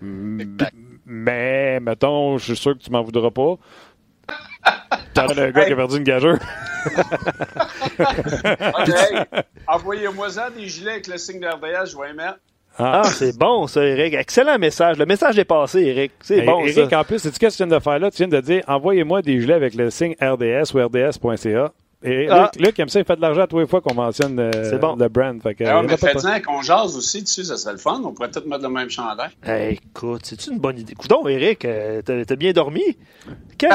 Mais, mettons, je suis sûr que tu m'en voudras pas. T'as un gars qui a perdu une gageure. Envoyez-moi ça des gilets avec le signe de RDS, je vais mettre. Ah, ah c'est bon ça, Eric. Excellent message. Le message est passé, Eric. C'est bon Eric, en plus, c'est ce que tu viens de faire là? Tu viens de dire envoyez-moi des gilets avec le signe RDS ou RDS.ca. Et ah. Luc, aime ça, il fait de l'argent à tous les fois qu'on mentionne euh, le, brand. Fait que, Alors, mais faites qu'on jase aussi dessus, ça serait le fun. On pourrait peut-être mettre le même chandail. écoute, c'est une bonne idée. Écoute Eric, euh, t'as bien dormi? Quelle,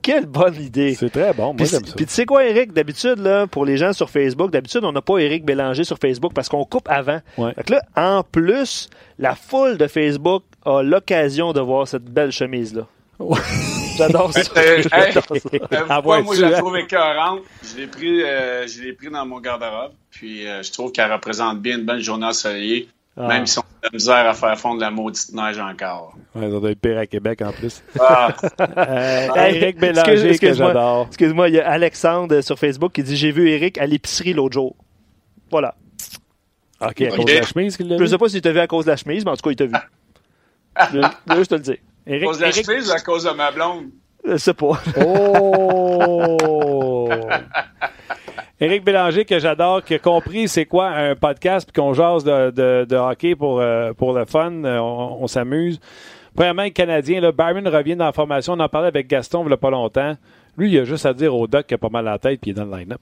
quelle, bonne idée. C'est très bon, moi j'aime ça. Puis tu sais quoi, Eric, d'habitude, là, pour les gens sur Facebook, d'habitude, on n'a pas Eric Bélanger sur Facebook parce qu'on coupe avant. Ouais. Fait que là, en plus, la foule de Facebook a l'occasion de voir cette belle chemise-là. J'adore ça. Euh, euh, moi, je la trouve écœurante? Je l'ai pris, euh, je l'ai pris dans mon garde-robe. Puis, je trouve qu'elle représente bien une belle journée ensoleillée. Ah. Même si on a de la misère à faire fondre la maudite neige encore. Ouais, ça doit être pire à Québec en plus. Ah. euh, Eric Bélanger, excuse, que j'adore. Excuse-moi, il y a Alexandre sur Facebook qui dit J'ai vu Eric à l'épicerie l'autre jour. Voilà. OK, à cause de la chemise qu'il? Je sais pas s'il t'a vu à cause de la chemise, mais en tout cas, il t'a vu. je veux juste te le dire. à cause de la chemise ou à cause de ma blonde? Je sais pas. Oh! Éric Bélanger, que j'adore, qui a compris c'est quoi un podcast, puis qu'on jase de, de, hockey pour, euh, pour le fun, euh, on, s'amuse. Premièrement, Canadien, là, Byron revient dans la formation. On en parlait avec Gaston il n'y a pas longtemps. Lui, il a juste à dire au doc qu'il a pas mal à la tête, puis il est dans le line-up.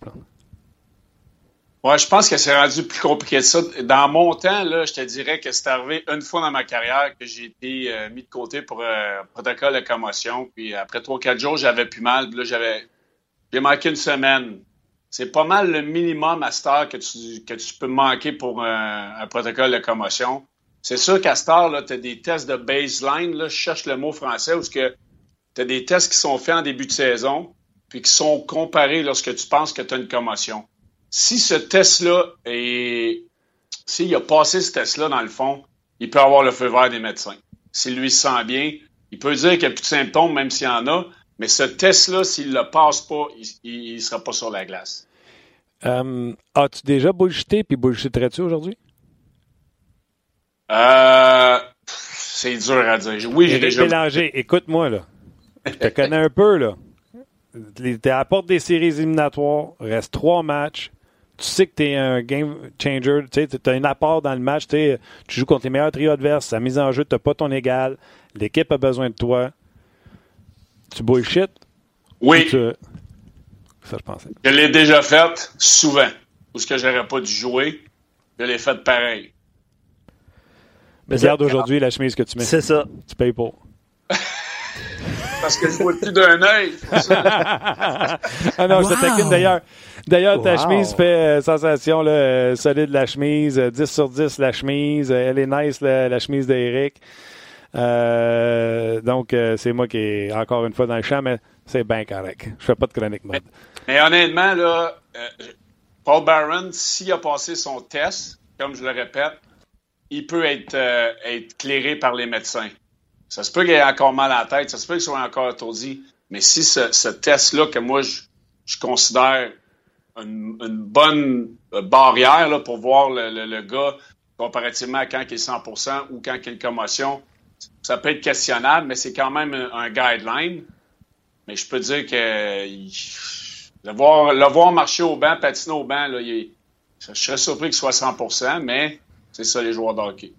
Ouais, je pense que c'est rendu plus compliqué que ça. Dans mon temps, là, je te dirais que c'est arrivé une fois dans ma carrière que j'ai été euh, mis de côté pour un protocole de commotion. Puis après trois, quatre jours, j'avais plus mal. Puis là, j'avais. J'ai manqué une semaine c'est pas mal le minimum à cette que tu, que tu peux manquer pour un, protocole de commotion. C'est sûr qu'à cette heure, tu as des tests de baseline. Là, je cherche le mot français où tu as des tests qui sont faits en début de saison puis qui sont comparés lorsque tu penses que tu as une commotion. Si ce test-là est. S'il a passé ce test-là, dans le fond, il peut avoir le feu vert des médecins. S'il lui sent bien, il peut dire qu'il n'y a plus de symptômes, même s'il y en a, mais ce test-là, s'il ne le passe pas, il ne sera pas sur la glace. Euh, as-tu déjà bullshité puis bullshitterais-tu aujourd'hui? Euh, c'est dur à dire. Oui, j'ai déjà. Mélanger. Écoute-moi, là. Je te connais un peu, là. T'es à la porte des séries éliminatoires, reste trois matchs. Tu sais que tu es un game changer, tu as un apport dans le match. Tu joues contre les meilleurs trios adverses, la mise en jeu, tu pas ton égal. L'équipe a besoin de toi tu bullshit? Oui. Ça, je pensais. Je l'ai déjà fait souvent. Ou ce que j'aurais pas dû jouer, je l'ai fait pareil. Mais regarde aujourd'hui la chemise que tu mets. C'est ça. Tu payes pour. Parce que je vois plus d'un œil. ah non, je te d'ailleurs. D'ailleurs, ta chemise fait euh, sensation, là, euh, solide la chemise, 10 euh, sur 10 la chemise, elle est nice la, la chemise d'Eric. Euh, donc, euh, c'est moi qui est encore une fois dans le champ, mais c'est bien correct. Je fais pas de chronique mode. Mais, honnêtement, là, euh, Paul Barron, s'il a passé son test, comme je le répète, il peut être, être clairé par les médecins. Ça se peut qu'il ait encore mal à la tête, ça se peut qu'il soit encore étourdi, mais si ce, test-là, que moi, je, considère une, bonne barrière pour voir le, gars comparativement à quand il est 100% ou quand il a une commotion, ça peut être questionnable, mais c'est quand même un, guideline. Mais je peux dire que le, voir, marcher au banc, patiner au banc, là, je serais surpris qu'il soit 100% mais c'est ça les joueurs de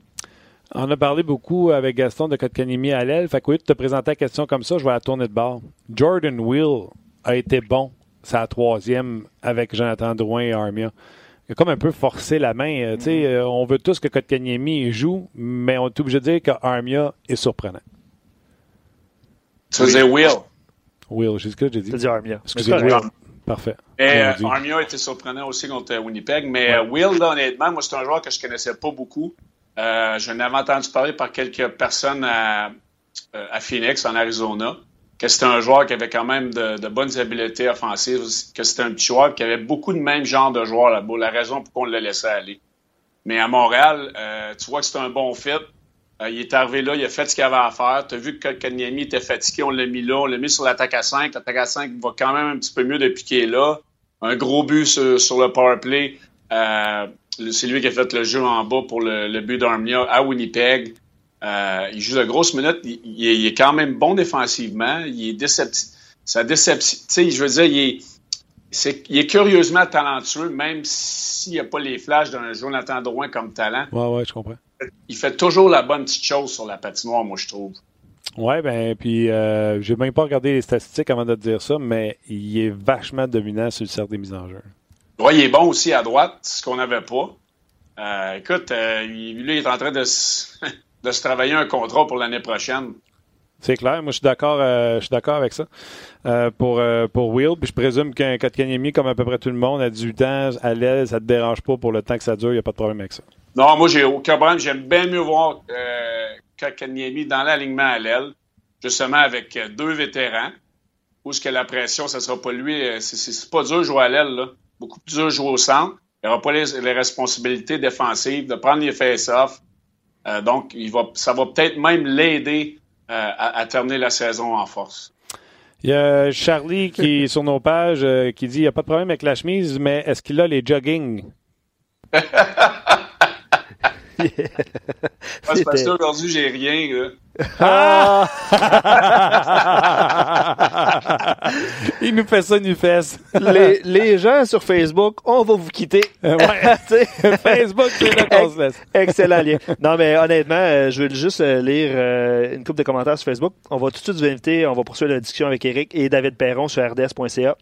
On a parlé beaucoup avec Gaston de Kotkanimi à l'aile. Fait que oui, tu te présenter la question comme ça, je vais la tourner de bord. Jordan Will a été bon, sa troisième avec Jonathan Drouin et Armia il a comme un peu forcé la main. Euh, tu sais, mm-hmm. euh, on veut tous que Kotkaniemi joue, mais on est obligé de dire qu'Armia est surprenant. Tu faisais Will. Will, c'est ce que j'ai dit. Tu dit Armia. Excusez-moi. Parfait. Et euh, Armia était surprenant aussi contre Winnipeg, mais Will, honnêtement, moi, c'est un joueur que je connaissais pas beaucoup. Je n'avais entendu parler par quelques personnes à, à Phoenix, en Arizona que c'était un joueur qui avait quand même de, bonnes habiletés offensives, que c'était un petit joueur qui avait beaucoup de même genre de joueurs là-bas, la raison pour qu'on le laissait aller. Mais à Montréal, euh, tu vois que c'était un bon fit. Euh, il est arrivé là, il a fait ce qu'il avait à faire. Tu as vu que Kanyami était fatigué, on l'a mis là, on l'a mis sur l'attaque à 5. L'attaque à 5 va quand même un petit peu mieux depuis qu'il est là. Un gros but sur, le power play. Euh, c'est lui qui a fait le jeu en bas pour le, le but d'Armia à Winnipeg. Euh, il joue de grosses minutes. Il, est, quand même bon défensivement. Il est déceptif. Sa déception. Tu sais, je veux dire, il est, il est curieusement talentueux, même s'il n'y a pas les flashs d'un Jonathan Drouin comme talent. Ouais, ouais, je comprends. Il fait toujours la bonne petite chose sur la patinoire, moi, je trouve. Ouais, ben, puis euh, j'ai même pas regardé les statistiques avant de te dire ça, mais il est vachement dominant sur le cercle des mises en jeu. Il est bon aussi à droite, ce qu'on n'avait pas. Euh, écoute, euh, lui, il est en train de de se travailler un contrat pour l'année prochaine. C'est clair. Moi, je suis d'accord, euh, je suis d'accord avec ça. Euh, pour, euh, pour Will, puis je présume qu'un Kotkaniemi, comme à peu près tout le monde, à 18 ans, à l'aise, ça te dérange pas pour le temps que ça dure, il n'y a pas de problème avec ça. Non, moi, j'ai aucun problème. J'aime bien mieux voir Kotkaniemi dans l'alignement à l'aile, justement avec deux vétérans, où ce que la pression, ça sera pas lui. C'est pas dur de jouer à l'aile, là. Beaucoup plus dur de jouer au centre. Il n'aura pas les, responsabilités défensives de prendre les face-off. Euh, donc, il va, ça va peut-être même l'aider euh, à, terminer la saison en force. Il y a Charlie qui est sur nos pages qui dit il n'y a pas de problème avec la chemise, mais est-ce qu'il a les jogging? c'est parce qu'aujourd'hui, j'ai rien. Ah! il nous fait ça, il nous fait les, les, gens sur Facebook, on va vous quitter. Euh, Facebook, c'est là qu'on se laisse. Excellent lien. Non, mais honnêtement, euh, je vais juste euh, lire une couple de commentaires sur Facebook. On va tout de suite vous inviter, on va poursuivre la discussion avec Eric et David Perron sur rds.ca.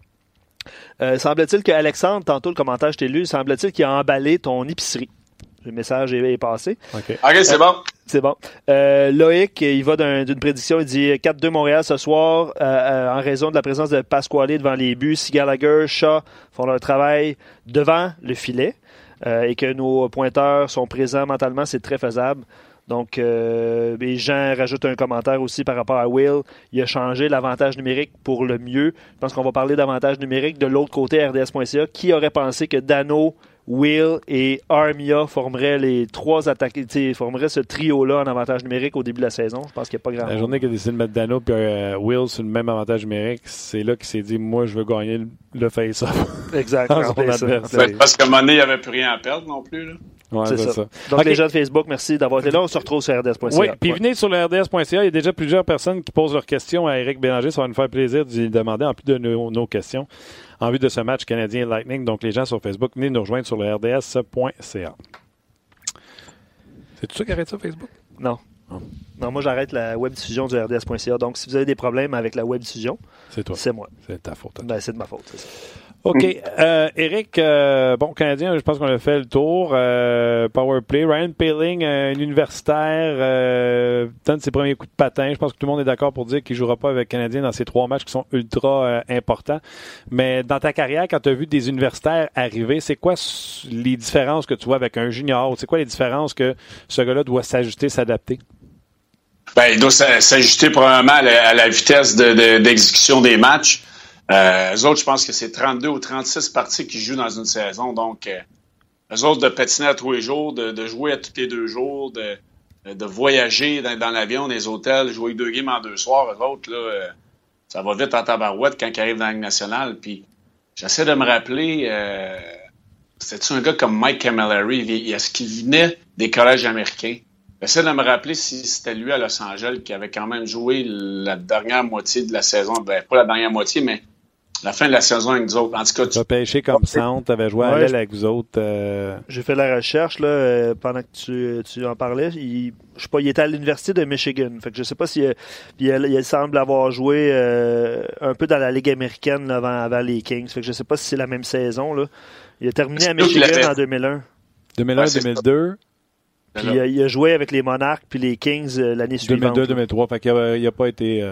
Euh, semble-t-il que Alexandre, tantôt le commentaire je t'ai lu, semble-t-il qu'il a emballé ton épicerie. Le message est, passé. OK, c'est bon. C'est bon. Euh, Loïc, il va d'une prédiction. Il dit 4-2 Montréal ce soir euh, en raison de la présence de Pasquale devant les buts. Si Gallagher, Shaw font leur travail devant le filet et que nos pointeurs sont présents mentalement, c'est très faisable. Donc, euh, les gens rajoutent un commentaire aussi par rapport à Will. Il a changé l'avantage numérique pour le mieux. Je pense qu'on va parler d'avantage numérique de l'autre côté, RDS.ca. Qui aurait pensé que Dano, Will et Armia formeraient les trois attaques, formeraient ce trio-là en avantage numérique au début de la saison? Je pense qu'il n'y a pas grand La journée qu'il a décidé de mettre Dano et euh, Will sur le même avantage numérique, c'est là qu'il s'est dit Moi, je veux gagner le face-off. Exact. Parce qu'à un moment donné, il n'y avait plus rien à perdre non plus. Là c'est ça. Donc, les gens de Facebook, merci d'avoir été là. On se retrouve sur rds.ca. Oui, puis venez sur le rds.ca. Il y a déjà plusieurs personnes qui posent leurs questions à Eric Bélanger. Ça va nous faire plaisir de lui demander, en plus de nos, questions, en vue de ce match canadien Lightning. Donc, les gens sur Facebook, venez nous rejoindre sur le rds.ca. C'est tout ça qui arrête ça, Facebook? Non. Ah. Non, moi, j'arrête la web diffusion du rds.ca. Donc, si vous avez des problèmes avec la web diffusion, c'est toi. C'est moi. C'est ta faute. Ben, c'est de ma faute, c'est ça. OK. Euh, Eric, euh, bon, Canadien, je pense qu'on a fait le tour. Euh, power play. Ryan Paling, un universitaire, euh, donne ses premiers coups de patin. Je pense que tout le monde est d'accord pour dire qu'il ne jouera pas avec Canadien dans ces trois matchs qui sont ultra importants. Mais dans ta carrière, quand tu as vu des universitaires arriver, c'est quoi les différences que tu vois avec un junior? C'est quoi les différences que ce gars-là doit s'ajuster, s'adapter? Ben, il doit s'ajuster probablement à la, vitesse d'exécution des matchs. Euh, eux autres, je pense que c'est 32 ou 36 parties qu'ils jouent dans une saison. Donc, euh, eux autres, de patiner à tous les jours, de, jouer à tous les deux jours, de, de voyager dans, l'avion, dans les hôtels, jouer deux games en deux soirs, eux autres, là, euh, ça va vite en tabarouette quand ils arrivent dans la Ligue nationale. Puis, j'essaie de me rappeler, euh, c'était-tu un gars comme Mike Camilleri? Est-ce qu'il venait des collèges américains? J'essaie de me rappeler si c'était lui à Los Angeles qui avait quand même joué la dernière moitié de la saison. Ben, pas la dernière moitié, mais la fin de la saison avec nous autres. En tout cas, tu as pêché comme centre, tu avais joué à l'aile avec vous autres. Euh. J'ai fait la recherche là, euh, pendant que tu, tu en parlais. Il, je sais pas, il était à l'université de Michigan. Fait que je sais pas si il, semble avoir joué euh, un peu dans la Ligue américaine avant, avant, les Kings. Fait que je sais pas si c'est la même saison. Là. Il a terminé à Michigan en 2001. 2001-2002. Puis il a, joué avec les Monarchs puis les Kings l'année suivante. 2002-2003. Fait qu'il n'a pas été.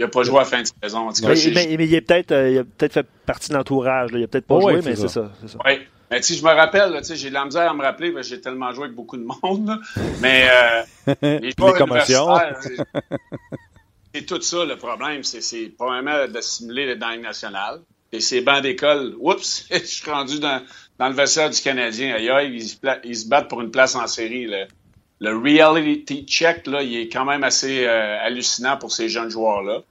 Il n'a pas joué à la fin de saison. En mais, il, a peut-être euh, peut fait partie de l'entourage. Il n'a peut-être pas joué, mais c'est ça. Oui. Mais si je me rappelle, j'ai de la misère à me rappeler, parce que j'ai tellement joué avec beaucoup de monde. Mais euh, les joueurs c'est tout ça le problème. C'est probablement d'assimiler les dingues nationales. Et ces bancs d'école, oups, je suis rendu dans, le vestiaire du Canadien. Ils, se battent pour une place en série. Le reality check, là, il est quand même assez euh, hallucinant pour ces jeunes joueurs-là.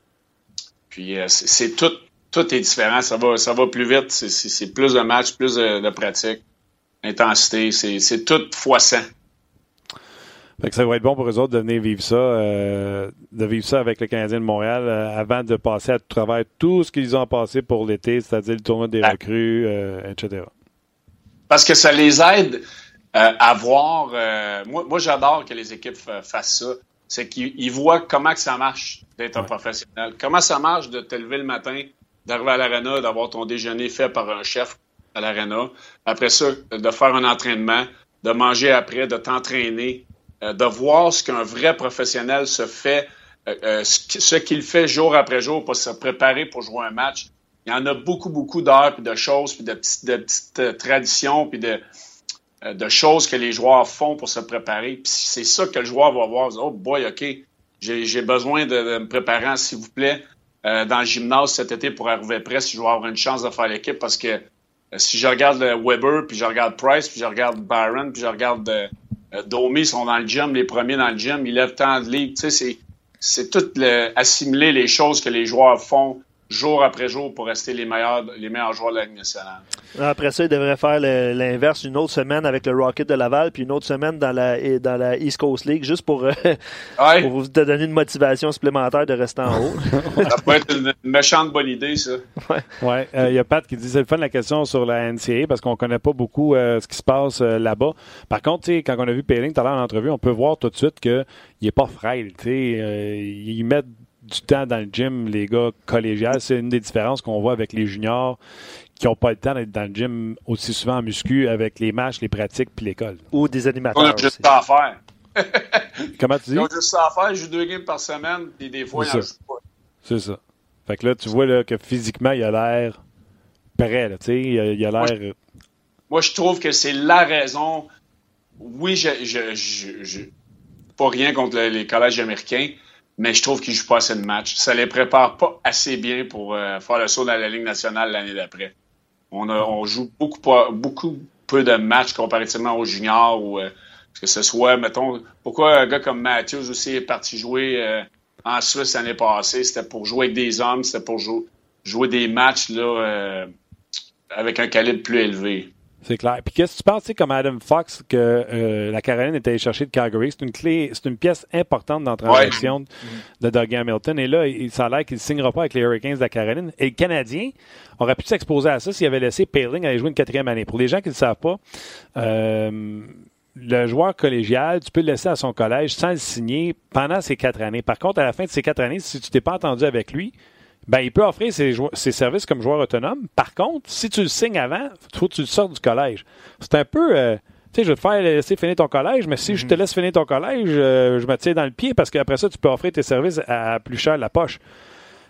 Puis euh, c'est tout, tout est différent. Ça va, ça va plus vite. C'est plus de matchs, plus de, de pratique, intensité. C'est tout fois 100. Fait que ça va être bon pour eux autres de venir vivre ça, euh, de vivre ça avec le Canadien de Montréal avant de passer à travers tout ce qu'ils ont passé pour l'été, c'est-à-dire le tournoi des recrues, etc. Parce que ça les aide euh, à voir. Euh, moi, moi j'adore que les équipes fassent ça. C'est qu'ils voient comment que ça marche d'être un professionnel. Comment ça marche de te lever le matin, d'arriver à l'arena, d'avoir ton déjeuner fait par un chef à l'arena. Après ça, de faire un entraînement, de manger après, de t'entraîner, euh, de voir ce qu'un vrai professionnel se fait, ce qu'il fait jour après jour pour se préparer pour jouer un match. Il y en a beaucoup, beaucoup d'heures, puis de choses, puis de petites, de petites traditions, puis de, euh, de choses que les joueurs font pour se préparer. Puis c'est ça que le joueur va voir. Oh boy, OK, j'ai besoin de, me préparer, s'il vous plaît, euh, dans le gymnase cet été pour arriver prêt si je veux avoir une chance de faire l'équipe parce que si je regarde Weber, puis je regarde Price, puis je regarde Byron, puis je regarde Domi, ils sont dans le gym, les premiers dans le gym, ils lèvent tant de sais, c'est tout assimiler les choses que les joueurs font jour après jour pour rester les meilleurs, les meilleurs joueurs de la Ligue nationale. Après ça, il devrait faire l'inverse une autre semaine avec le Rocket de Laval, puis une autre semaine dans la, dans la East Coast League, juste pour, euh, pour vous donner une motivation supplémentaire de rester en haut. ça pourrait être une, méchante bonne idée, ça. Ouais. Il euh, y a Pat qui dit c'est le fun la question sur la NCA parce qu'on connaît pas beaucoup euh, ce qui se passe là-bas. Par contre, quand on a vu Payling tout à l'heure en entrevue, on peut voir tout de suite qu'il n'est pas frêle. ils mettent du temps dans le gym, les gars collégiales. C'est une des différences qu'on voit avec les juniors qui n'ont pas le temps d'être dans le gym aussi souvent en muscu avec les matchs, les pratiques puis l'école. Ou des animateurs. On a juste ça à faire. Comment tu dis? Ils ont juste ça à faire. Ils jouent deux games par semaine et des fois, ils n'en jouent pas. C'est ça. Fait que là, tu vois là, que physiquement, il a l'air prêt. Là, il a, il a l'air. Moi, je trouve que c'est la raison. Oui, je, je, je, pas rien contre les collèges américains, mais je trouve qu'ils ne jouent pas assez de matchs. Ça les prépare pas assez bien pour euh, faire le saut dans la Ligue nationale l'année d'après. On, on joue beaucoup, beaucoup peu de matchs comparativement aux juniors ou euh, que ce soit, mettons, pourquoi un gars comme Matthews aussi est parti jouer euh, en Suisse l'année passée? C'était pour jouer avec des hommes, c'était pour jouer des matchs là, avec un calibre plus élevé. C'est clair. Puis qu'est-ce que tu penses, comme Adam Fox, que euh, la Caroline est allée chercher de Calgary? C'est une clé, c'est une pièce importante dans la transaction de Doug Hamilton. Et là, il, ça a l'air qu'il ne signera pas avec les Hurricanes de la Caroline. Et le Canadien aurait pu s'exposer à ça s'il avait laissé Paling aller jouer une quatrième année. Pour les gens qui ne le savent pas, euh, le joueur collégial, tu peux le laisser à son collège sans le signer pendant ces quatre années. Par contre, à la fin de ces quatre années, si tu t'es pas entendu avec lui, ben, il peut offrir ses, services comme joueur autonome. Par contre, si tu le signes avant, il faut que tu le sortes du collège. C'est un peu. Euh, tu sais, je vais te faire laisser finir ton collège, mais si je te mhm. laisse finir ton collège, euh, je me tire dans le pied parce qu'après ça, tu peux offrir tes services à, plus cher la poche.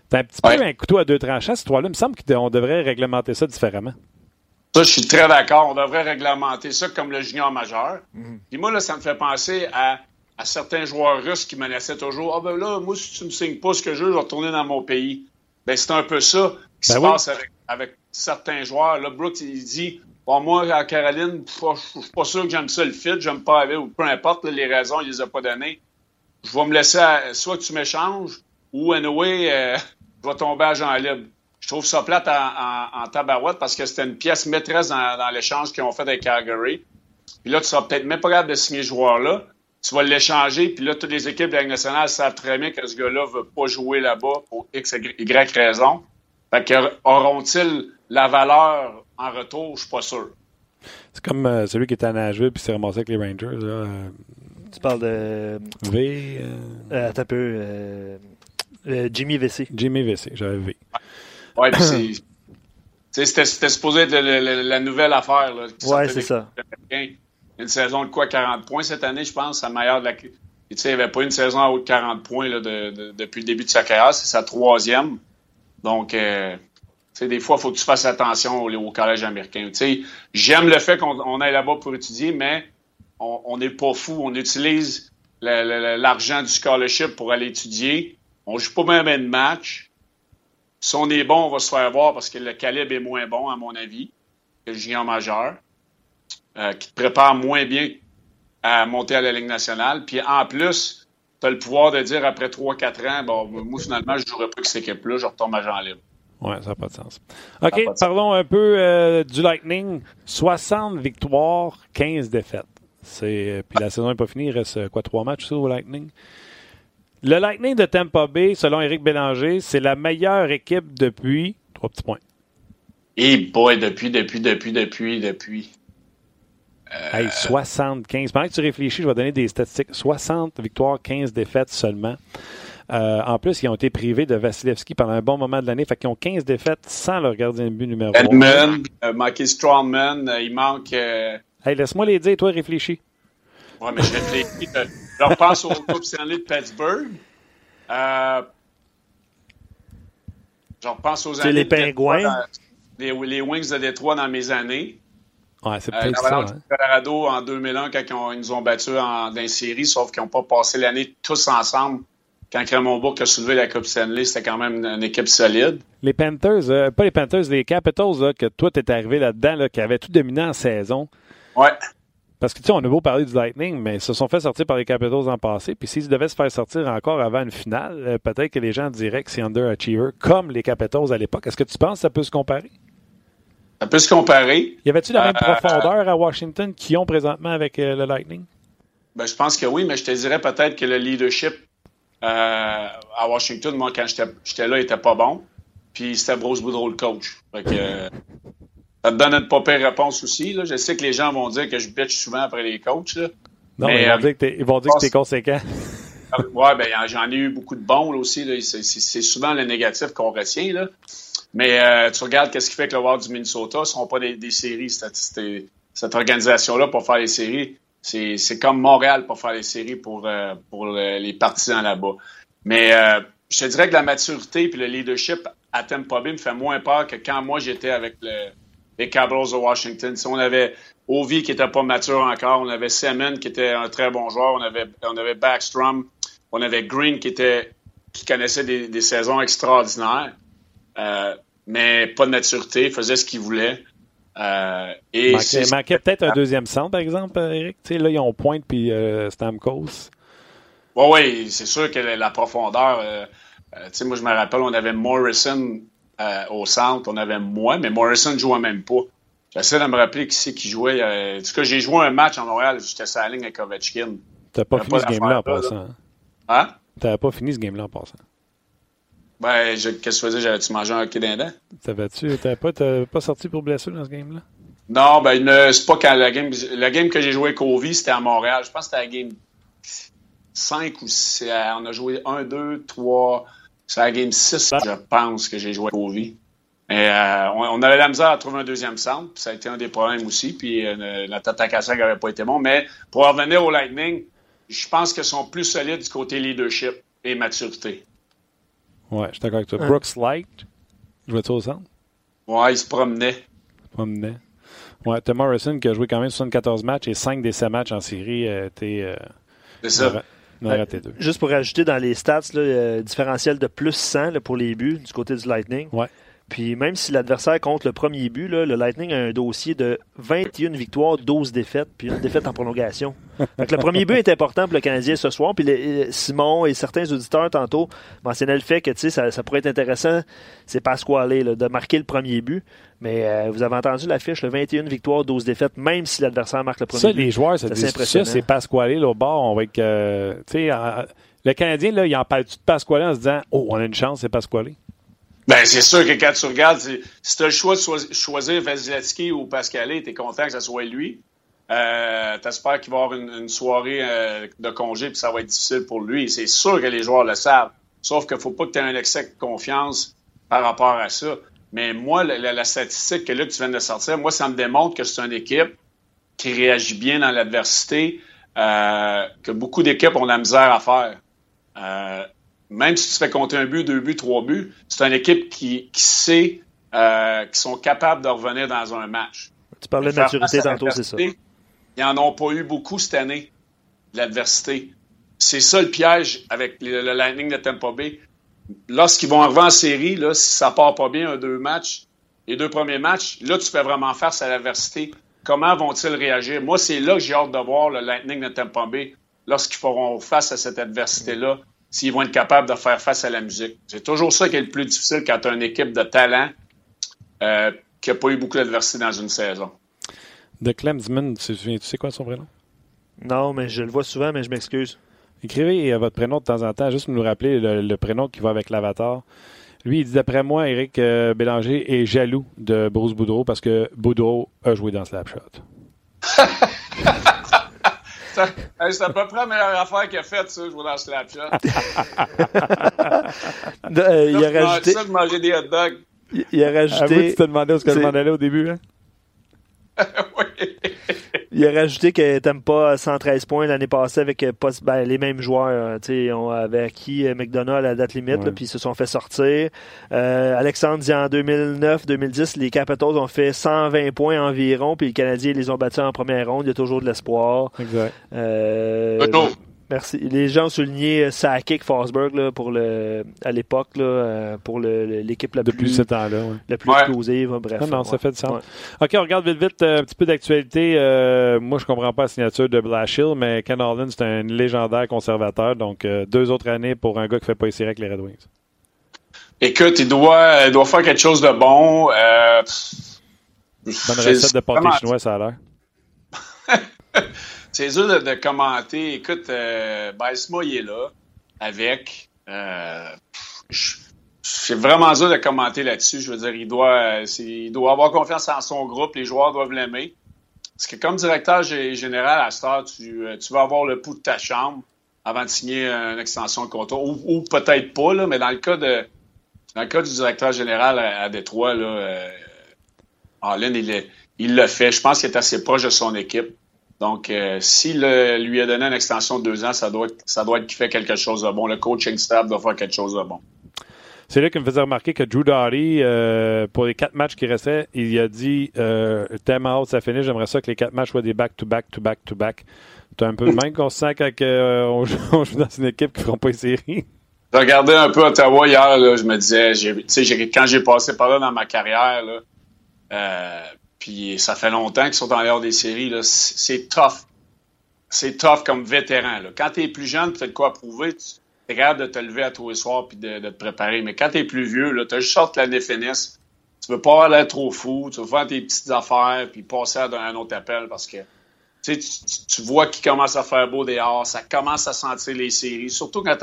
C'est un petit peu un couteau à deux tranchants, ce toi là Il me semble qu'on devrait réglementer ça différemment. Ça, je suis très d'accord. On devrait réglementer ça comme le junior majeur. Mhm. Puis moi, là, ça me fait penser à, certains joueurs russes qui menaçaient toujours Ah ben là, moi, si tu me signes pas ce que je veux, je vais retourner dans mon pays. Ben, c'est un peu ça qui ben se passe avec, certains joueurs. Là, Brooks, il dit bon, Moi, à Caroline, je suis pas sûr que j'aime ça le fit, j'aime pas avec, ou peu importe les raisons, il les a pas données. Je vais me laisser soit tu m'échanges, ou anyway, euh, je vais tomber à Jean libre. Je trouve ça plate en, en, tabarouette parce que c'était une pièce maîtresse dans, l'échange qu'ils ont fait avec Calgary. Puis là, tu seras peut-être même pas capable de signer ce joueur-là tu vas l'échanger, puis là, toutes les équipes de la Ligue nationale savent très bien que ce gars-là ne veut pas jouer là-bas pour X, Y raison. Fait qu'auront-ils la valeur en retour? Je suis pas sûr. C'est comme euh, celui qui était à Nashville puis s'est ramassé avec les Rangers. Là. Euh. Tu parles de. V. Euh... attends un peu. Euh, Jimmy VC. Jimmy VC, j'avais V. Ouais, puis c'est. C'était supposé être la, nouvelle affaire. Là, ouais, c'est ça une saison de quoi 40 points cette année, je pense, sa meilleure de la. Tu sais, il n'y avait pas une saison à haut de 40 points là, depuis le début de sa carrière. C'est sa troisième. Donc, euh, des fois, il faut que tu fasses attention au, collège américain. J'aime le fait qu'on aille là-bas pour étudier, mais on n'est pas fou. On utilise l'argent du scholarship pour aller étudier. On ne joue pas même de match. Si on est bon, on va se faire voir parce que le calibre est moins bon, à mon avis, que le junior majeur. Euh, qui te prépare moins bien à monter à la Ligue nationale. Puis en plus, tu as le pouvoir de dire après 3-4 ans, bon, moi finalement, je ne jouerai pas avec cette équipe-là, je retombe à Jean Libre. Oui, ça n'a pas de sens. OK, parlons un peu euh, du Lightning. 60 victoires, 15 défaites. C'est, puis la saison n'est pas finie, il reste quoi, trois matchs au Lightning? Le Lightning de Tampa Bay, selon Éric Bélanger, c'est la meilleure équipe depuis. Trois petits points. Et boy, depuis, depuis, depuis, depuis, depuis. Euh, 75. Pendant que tu réfléchis, je vais donner des statistiques. 60 victoires, 15 défaites seulement. Euh, en plus, ils ont été privés de Vasilevski pendant un bon moment de l'année. Fait qu'ils ont 15 défaites sans leur gardien de but numéro 1. Edmund, euh, Mikey Strongman, euh, il manque. Hey, laisse-moi les dire, toi, réfléchis. Ouais, mais je réfléchis. je repense au Coupe Stanley de Pittsburgh. je repense aux années. les Pingouins. les, les Wings de Détroit dans mes années. Ouais, c'est euh, ça. Hein. Colorado en 2001 quand ils, nous ont battus en, dans série, sauf qu'ils n'ont pas passé l'année tous ensemble quand Clermont a soulevé la Coupe Stanley, c'était quand même une, équipe solide. Les Panthers, euh, pas les Panthers, les Capitals, que toi, tu es arrivé là-dedans, qui avaient tout dominé en saison. Ouais. Parce que, tu sais, on a beau parler du Lightning, mais ils se sont fait sortir par les Capitals en passé. Puis s'ils devaient se faire sortir encore avant une finale, euh, peut-être que les gens diraient que c'est underachiever, comme les Capitals à l'époque. Est-ce que tu penses que ça peut se comparer? Ça peut se comparer. Y avait-tu la même euh, profondeur à Washington qu'ils ont présentement avec le Lightning? Ben, je pense que oui, mais je te dirais peut-être que le leadership euh, à Washington, moi, quand j'étais là, était pas bon. Puis c'était Bruce Boudreau le coach. Fait que, euh, ça te donne une pas réponse aussi. Là. Je sais que les gens vont dire que je bitch souvent après les coachs. Là. Non, mais, ils, vont dire que ils vont dire que t'es conséquent. ouais, ben j'en ai eu beaucoup de bons là, aussi. C'est, souvent le négatif qu'on retient. Là. Mais euh, tu regardes qu'est-ce qui fait que le Wild du Minnesota ne sont pas des, séries. cette organisation-là pour faire les séries c'est comme Montréal pour faire les séries pour, euh, pour les partisans là-bas. Mais euh, je te dirais que la maturité et le leadership à Tampa Bay me fait moins peur que quand moi j'étais avec les Capitals de Washington. Si on avait Ovi qui n'était pas mature encore, on avait Semen qui était un très bon joueur, on avait, on avait Backstrom, on avait Green qui était qui connaissait des, saisons extraordinaires, euh, mais pas de maturité, faisait ce qu'il voulait. Euh, et manquait, peut-être un deuxième centre, par exemple, Eric. là, ils ont Pointe puis euh, Stamkos. Oui, oui, c'est sûr que la profondeur. Euh, moi, je me rappelle, on avait Morrison au centre, on avait moi, mais Morrison ne jouait même pas. J'essaie de me rappeler qui c'est qui jouait. en tout cas, j'ai joué un match en Montréal, j'étais sur la ligne avec Ovechkin. T'as pas, fini ce game-là en passant. Hein? T'avais pas fini ce game-là en passant. Ben, qu'est-ce que tu faisais? J'avais-tu mangé un hockey d'indent? T'avais-tu, t'avais pas, pas sorti pour blessure dans ce game-là? Non, ben, c'est pas quand la game, la game que j'ai joué avec Ovi, c'était à Montréal. Je pense que c'était la game 5 ou 6. On a joué 1, 2, 3. C'est la game 6, je pense, que j'ai joué avec Ovi. Et, euh, on, avait la misère à trouver un deuxième centre, puis ça a été un des problèmes aussi. Puis euh, notre attaque à 5 n'avait pas été bon. Mais pour revenir au Lightning, je pense qu'ils sont plus solides du côté leadership et maturité. Ouais, je suis d'accord avec toi. Brooks Light, jouait-tu au centre? Ouais, il se promenait. Il se promenait. Ouais, Tom Morrison qui a joué quand même 74 matchs et 5 des 7 matchs en série euh, étaient. Euh, C'est ça. Raté deux. Juste pour ajouter dans les stats, là, euh, différentiel de plus 100 là, pour les buts du côté du Lightning. Ouais. Puis même si l'adversaire compte le premier but, le Lightning a un dossier de 21 victoires, 12 défaites, puis une défaite en prolongation. Donc le premier but est important pour le Canadien ce soir. Puis Simon et certains auditeurs tantôt mentionnaient le fait que ça, ça pourrait être intéressant, c'est Pasquale, de marquer le premier but. Mais euh, vous avez entendu l'affiche, le 21 victoires, 12 défaites, même si l'adversaire marque le premier ça, but. Les joueurs, ça, ça c'est Pasquale au bord. Être, euh, le Canadien, là, il en parle-tu de Pasquale en se disant Oh, on a une chance, c'est Pasquale? Ben, c'est sûr que quand tu regardes, si tu as le choix de choisir Vasilevski ou Pascalé, tu es content que ce soit lui. Euh, T'espères qu'il va avoir une, soirée euh, de congé puis ça va être difficile pour lui. C'est sûr que les joueurs le savent. Sauf qu'il ne faut pas que tu aies un excès de confiance par rapport à ça. Mais moi, la, statistique que là tu viens de sortir, moi, ça me démontre que c'est une équipe qui réagit bien dans l'adversité, euh, que beaucoup d'équipes ont la misère à faire. Même si tu fais compter un but, deux buts, trois buts, c'est une équipe qui, sait euh, qu'ils sont capables de revenir dans un match. Tu parlais de maturité tantôt, c'est ça. Ils n'en ont pas eu beaucoup cette année, l'adversité. C'est ça le piège avec le, Lightning de Tampa Bay. Lorsqu'ils vont arriver en série, là, si ça part pas bien, un deux matchs, les deux premiers matchs, là, tu fais vraiment face à l'adversité. Comment vont-ils réagir? Moi, c'est là que j'ai hâte de voir le Lightning de Tampa Bay lorsqu'ils feront face à cette adversité-là s'ils vont être capables de faire face à la musique. C'est toujours ça qui est le plus difficile quand tu as une équipe de talent euh, qui n'a pas eu beaucoup d'adversité dans une saison. De Clemsman, tu sais quoi son prénom? Non, mais je le vois souvent, mais je m'excuse. Écrivez votre prénom de temps en temps, juste nous rappeler le, prénom qui va avec l'avatar. Lui, il dit d'après moi, Éric euh, Bélanger est jaloux de Bruce Boudreau parce que Boudreau a joué dans Slapshot. c'est à peu près la meilleure affaire qu'il a faite, ça, jouer dans Slapshot. euh, il a rajouté... ça de manger des hot dogs. Il, a rajouté... tu te demandais où ce que je m'en allais au début, hein? oui. Il a rajouté que t'aimes pas 113 points l'année passée avec euh, ben, les mêmes joueurs. Hein, on avait acquis euh, McDonald à la date limite, puis ils se sont fait sortir. Euh, Alexandre dit en 2009-2010, les Capitals ont fait 120 points environ, puis les Canadiens les ont battus en première ronde. Il y a toujours de l'espoir. Exact. Euh, merci. Les gens ont souligné Sakic Forsberg pour le, à l'époque pour l'équipe la Depuis plus, ce temps-là, la plus explosive. Bref. Non, non, ça fait du sens. OK, on regarde vite, vite un petit peu d'actualité. moi, je comprends pas la signature de Blashill, mais Ken Holland, c'est un légendaire conservateur. Donc, deux autres années pour un gars qui fait pas essayer avec les Red Wings. Écoute, il doit, il doit faire quelque chose de bon. Euh, Bonne recette de pâté chinois, ça a l'air. C'est dur de, commenter. Écoute, euh, il est là avec. Euh, c'est vraiment dur de commenter là-dessus. Je veux dire, il doit, il doit avoir confiance en son groupe. Les joueurs doivent l'aimer. Parce que comme directeur général à Star, tu, tu vas avoir le pouls de ta chambre avant de signer une extension de contrat. Ou, peut-être pas, mais dans le cas de cas du directeur général à, Détroit, là, euh, il, il le fait. Je pense qu'il est assez proche de son équipe. Donc, euh, s'il lui a donné une extension de deux ans, ça doit, ça doit être qu'il fait quelque chose de bon. Le coaching staff doit faire quelque chose de bon. C'est là qui me faisait remarquer que Drew Doughty, euh, pour les quatre matchs qui restaient, il a dit euh, Time out, ça finit, j'aimerais ça que les quatre matchs soient des back-to-back-to-back-to-back. C'est un peu le même qu'on se sent quand on, joue, dans une équipe qui ne feront pas les séries. J'ai regardé un peu Ottawa hier, là, je me disais, quand j'ai passé par là dans ma carrière, là, euh, puis ça fait longtemps qu'ils sont en l'air des séries, c'est tough. C'est tough comme vétéran. Là. Quand tu es plus jeune, tu as de quoi prouver, tu es de te lever à tous les soirs puis de, te préparer. Mais quand tu es plus vieux, tu as juste sorti l'année finisse. Tu veux pas aller trop fou, tu veux faire tes petites affaires puis passer à un autre appel parce que tu, tu vois qu'il commence à faire beau dehors, ça commence à sentir les séries, surtout quand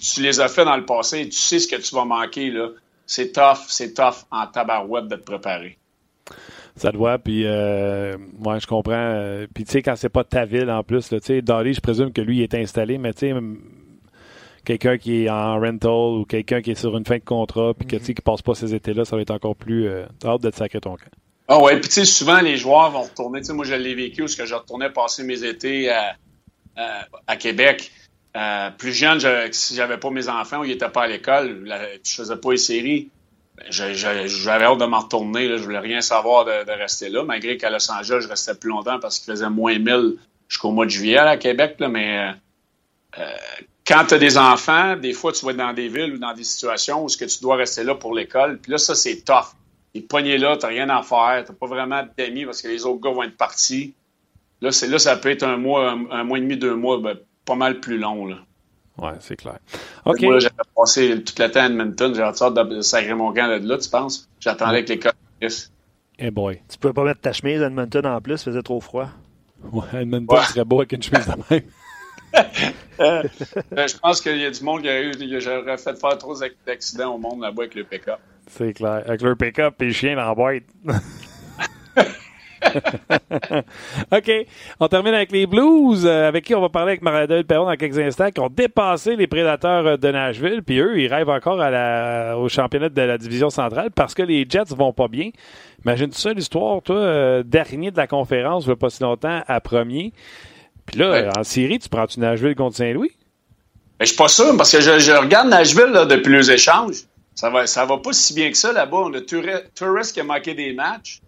tu les as fait dans le passé et tu sais ce que tu vas manquer. là. C'est tough, c'est tough en tabarouette de te préparer. Ça doit, puis euh, je comprends. Euh, puis tu sais, quand c'est pas ta ville en plus, tu sais, Dolly, je présume que lui il est installé, mais tu sais, quelqu'un qui est en rental ou quelqu'un qui est sur une fin de contrat, puis mm-hmm. qui passe pas ces étés-là, ça va être encore plus euh, hâte de te sacrer ton camp. Ah ouais, puis tu sais, souvent les joueurs vont retourner. Tu sais, moi je l'ai vécu parce que je retournais passer mes étés à, à, Québec. plus jeune, je, si j'avais pas mes enfants ou ils étaient pas à l'école, je faisais pas les séries j'avais hâte de m'en retourner. Je voulais rien savoir de, rester là, malgré qu'à Los Angeles, je restais plus longtemps parce qu'il faisait moins 1000 jusqu'au mois de juillet à Québec. Là, mais euh, quand tu as des enfants, des fois, tu vas être dans des villes ou dans des situations où ce que tu dois rester là pour l'école. Puis là, ça, c'est tough. Et pogné là, tu n'as rien à faire. Tu pas vraiment d'amis parce que les autres gars vont être partis. Là, là, ça peut être un mois, un, mois et demi, deux mois, ben, pas mal plus long. Oui, c'est clair. OK. Moi, j'avais passé toute la temps à Edmonton. J'ai hâte de sacrer mon camp de là, tu penses? J'attendais avec les Yes. Eh boy. Tu pouvais pas mettre ta chemise à Edmonton en plus, il faisait trop froid. Ouais, Edmonton serait beau avec une chemise de même. Euh, ben, je pense qu'il y a du monde qui a eu. J'aurais fait faire trop d'accidents au monde là-bas avec le pick-up. C'est clair. Avec le pick-up et le chien dans la boîte. OK. On termine avec les Blues, euh, avec qui on va parler avec Maradel Perron dans quelques instants, qui ont dépassé les prédateurs euh, de Nashville. Puis eux, ils rêvent encore à la, au championnat de la division centrale parce que les Jets vont pas bien. Imagine ça l'histoire, toi, euh, dernier de la conférence, il pas si longtemps, à premier. Puis là, en Syrie, tu prends-tu Nashville contre Saint-Louis? Mais je suis pas sûr, parce que je, regarde Nashville là, depuis les échanges. Ça va, ça va pas si bien que ça là-bas. On a Tourist qui a manqué des matchs.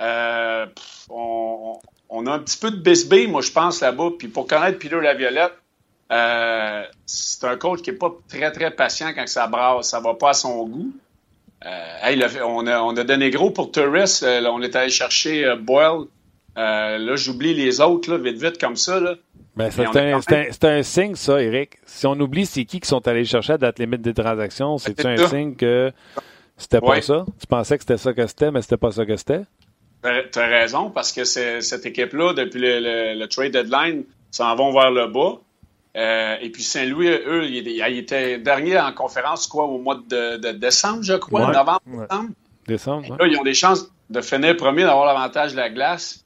Euh, on, a un petit peu de bisbee, moi, je pense, là-bas. Puis pour connaître Peter Laviolette, euh, c'est un coach qui n'est pas très, très patient quand ça brasse, ça va pas à son goût. Euh, on, a, donné gros pour Tourist. on est allé chercher Boyle. là, j'oublie les autres, là, vite, vite, comme ça. Là. Ben, c'est un, signe, ça, Eric. Si on oublie c'est qui qui sont allés chercher à date limite des transactions, c'est un signe que c'était pas ça? Tu pensais que c'était ça que c'était, mais c'était pas ça que c'était? Tu as raison, parce que cette équipe-là, depuis le, trade deadline, s'en vont vers le bas. Euh, et puis Saint-Louis, eux, ils, étaient derniers en conférence, quoi, au mois de, décembre, je crois, novembre, décembre. décembre là, ils ont des chances de finir premier, d'avoir l'avantage de la glace.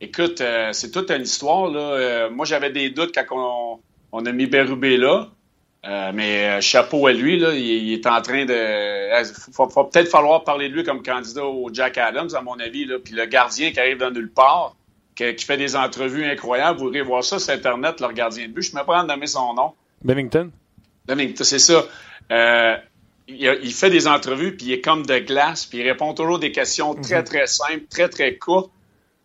Écoute, euh, c'est toute une histoire. Là. Euh, moi, j'avais des doutes quand on, a mis Berubé là. Euh, mais euh, chapeau à lui, là, il, est en train de. Il euh, va peut-être falloir parler de lui comme candidat au Jack Adams, à mon avis. Là. Puis le gardien qui arrive dans nulle part, qui, fait des entrevues incroyables. Vous irez voir ça sur Internet, leur gardien de but. Je ne me pas en nommer son nom. Bennington? Bennington, c'est ça. il, fait des entrevues, puis il est comme de glace, puis il répond toujours des questions très, mhm. très simples, très, très courtes.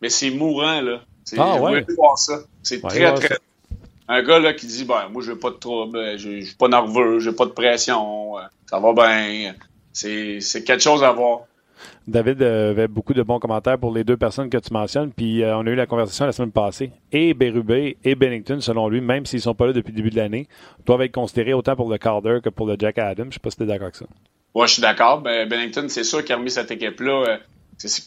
Mais c'est mourant, là. Ah, ouais. voir ça. C'est très, très. Un gars là, qui dit ben, Moi, je n'ai pas de trouble, je ne suis pas nerveux, j'ai pas de pression, ça va bien. C'est quelque chose à voir. David avait beaucoup de bons commentaires pour les deux personnes que tu mentionnes, puis euh, on a eu la conversation la semaine passée. Et Berube et Bennington, selon lui, même s'ils ne sont pas là depuis le début de l'année, doivent être considérés autant pour le Calder que pour le Jack Adams. Je ne sais pas si tu es d'accord avec ça. Oui, je suis d'accord. Ben, Bennington, c'est sûr qu'il a remis cette équipe-là. Euh,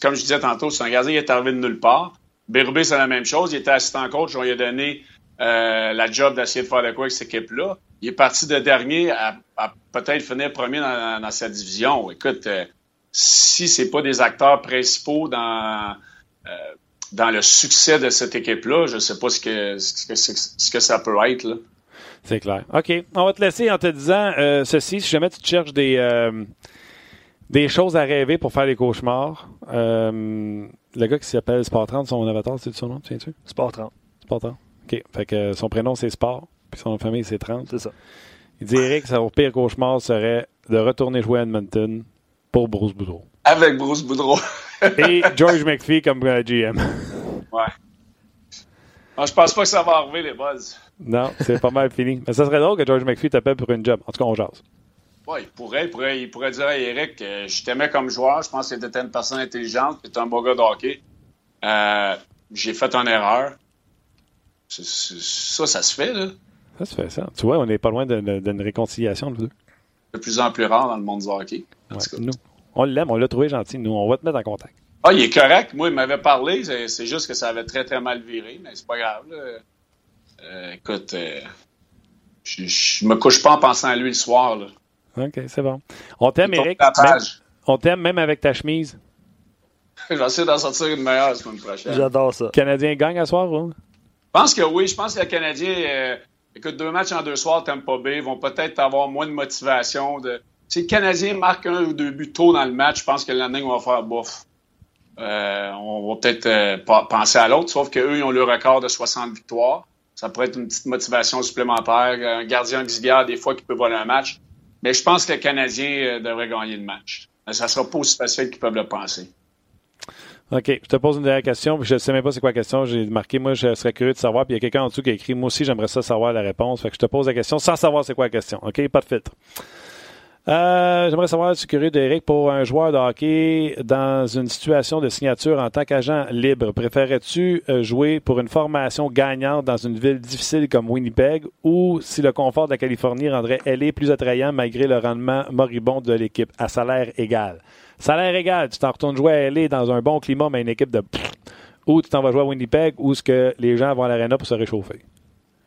comme je disais tantôt, c'est un gardien qui est arrivé de nulle part. Berube, c'est la même chose. Il était assistant coach. On lui a donné euh, la job d'essayer de faire de quoi avec cette équipe-là. Il est parti de dernier à, peut-être finir premier dans, sa division. Écoute, si c'est pas des acteurs principaux dans, euh, dans le succès de cette équipe-là, je sais pas ce que, ce que, ça peut être. C'est clair. OK. On va te laisser en te disant euh, ceci. Si jamais tu cherches des, euh, des choses à rêver pour faire des cauchemars, le gars qui s'appelle Sport 30, son avatar, c'est son nom, tiens-tu? Sport 30. Sport 30. OK. Fait que son prénom, c'est Sport, puis son famille, c'est 30. C'est ça. Il dirait que son pire cauchemar serait de retourner jouer à Edmonton pour Bruce Boudreau. Avec Bruce Boudreau. Et George McPhee comme euh, GM. Ouais. Je je pense pas que ça va arriver, les buzz. Non, c'est pas mal fini. Mais ça serait drôle que George McPhee t'appelle pour une job. En tout cas, on jase. Ouais, il pourrait, il pourrait, il pourrait dire à Eric, euh, je t'aimais comme joueur, je pense que tu étais une personne intelligente, tu étais un beau gars de hockey. Euh, j'ai fait une erreur. Ça, ça se fait, là. Ça se fait, ça. Tu vois, on n'est pas loin d'une réconciliation, de deux de plus en plus rare dans le monde du hockey. nous, on l'aime, on l'a trouvé gentil. Nous, on va te mettre en contact. Ah, il est correct. Moi, il m'avait parlé. C'est juste que ça avait très, très mal viré, mais c'est pas grave. Euh, écoute, euh, je, me couche pas en pensant à lui le soir. Là. OK, c'est bon. On t'aime, Eric. on t'aime même avec ta chemise. J'essaie d'en sortir une meilleure la semaine prochaine. J'adore ça. Le Canadien gagne à soir, ou? Je pense que oui. Je pense que le Canadien. Euh, Écoute, deux matchs en deux soirs, Tampa Bay vont peut-être avoir moins de motivation. Si le Canadien marque un ou deux buts tôt dans le match, je pense que on va faire bof. Euh, on va peut-être euh, penser à l'autre, sauf qu'eux, ils ont le record de 60 victoires. Ça pourrait être une petite motivation supplémentaire. Un gardien auxiliaire, des fois, qui peut voler un match. Mais je pense que le Canadien devrait gagner le match. Mais ça sera pas aussi facile qu'ils peuvent le penser. OK. Je te pose une dernière question. Je ne sais même pas c'est quoi la question. J'ai marqué, moi, je serais curieux de savoir. Puis il y a quelqu'un en dessous qui a écrit, moi aussi, j'aimerais ça savoir la réponse. Fait que je te pose la question sans savoir c'est quoi la question. OK? Pas de filtre. Euh, j'aimerais savoir, je suis curieux d'Eric, pour un joueur de hockey dans une situation de signature en tant qu'agent libre, préférerais-tu euh, jouer pour une formation gagnante dans une ville difficile comme Winnipeg ou si le confort de la Californie rendrait LA plus attrayant malgré le rendement moribond de l'équipe à salaire égal? Salaire égal, tu t'en retournes jouer à LA dans un bon climat, mais une équipe de ou tu t'en vas jouer à Winnipeg ou est-ce que les gens vont à l'aréna pour se réchauffer?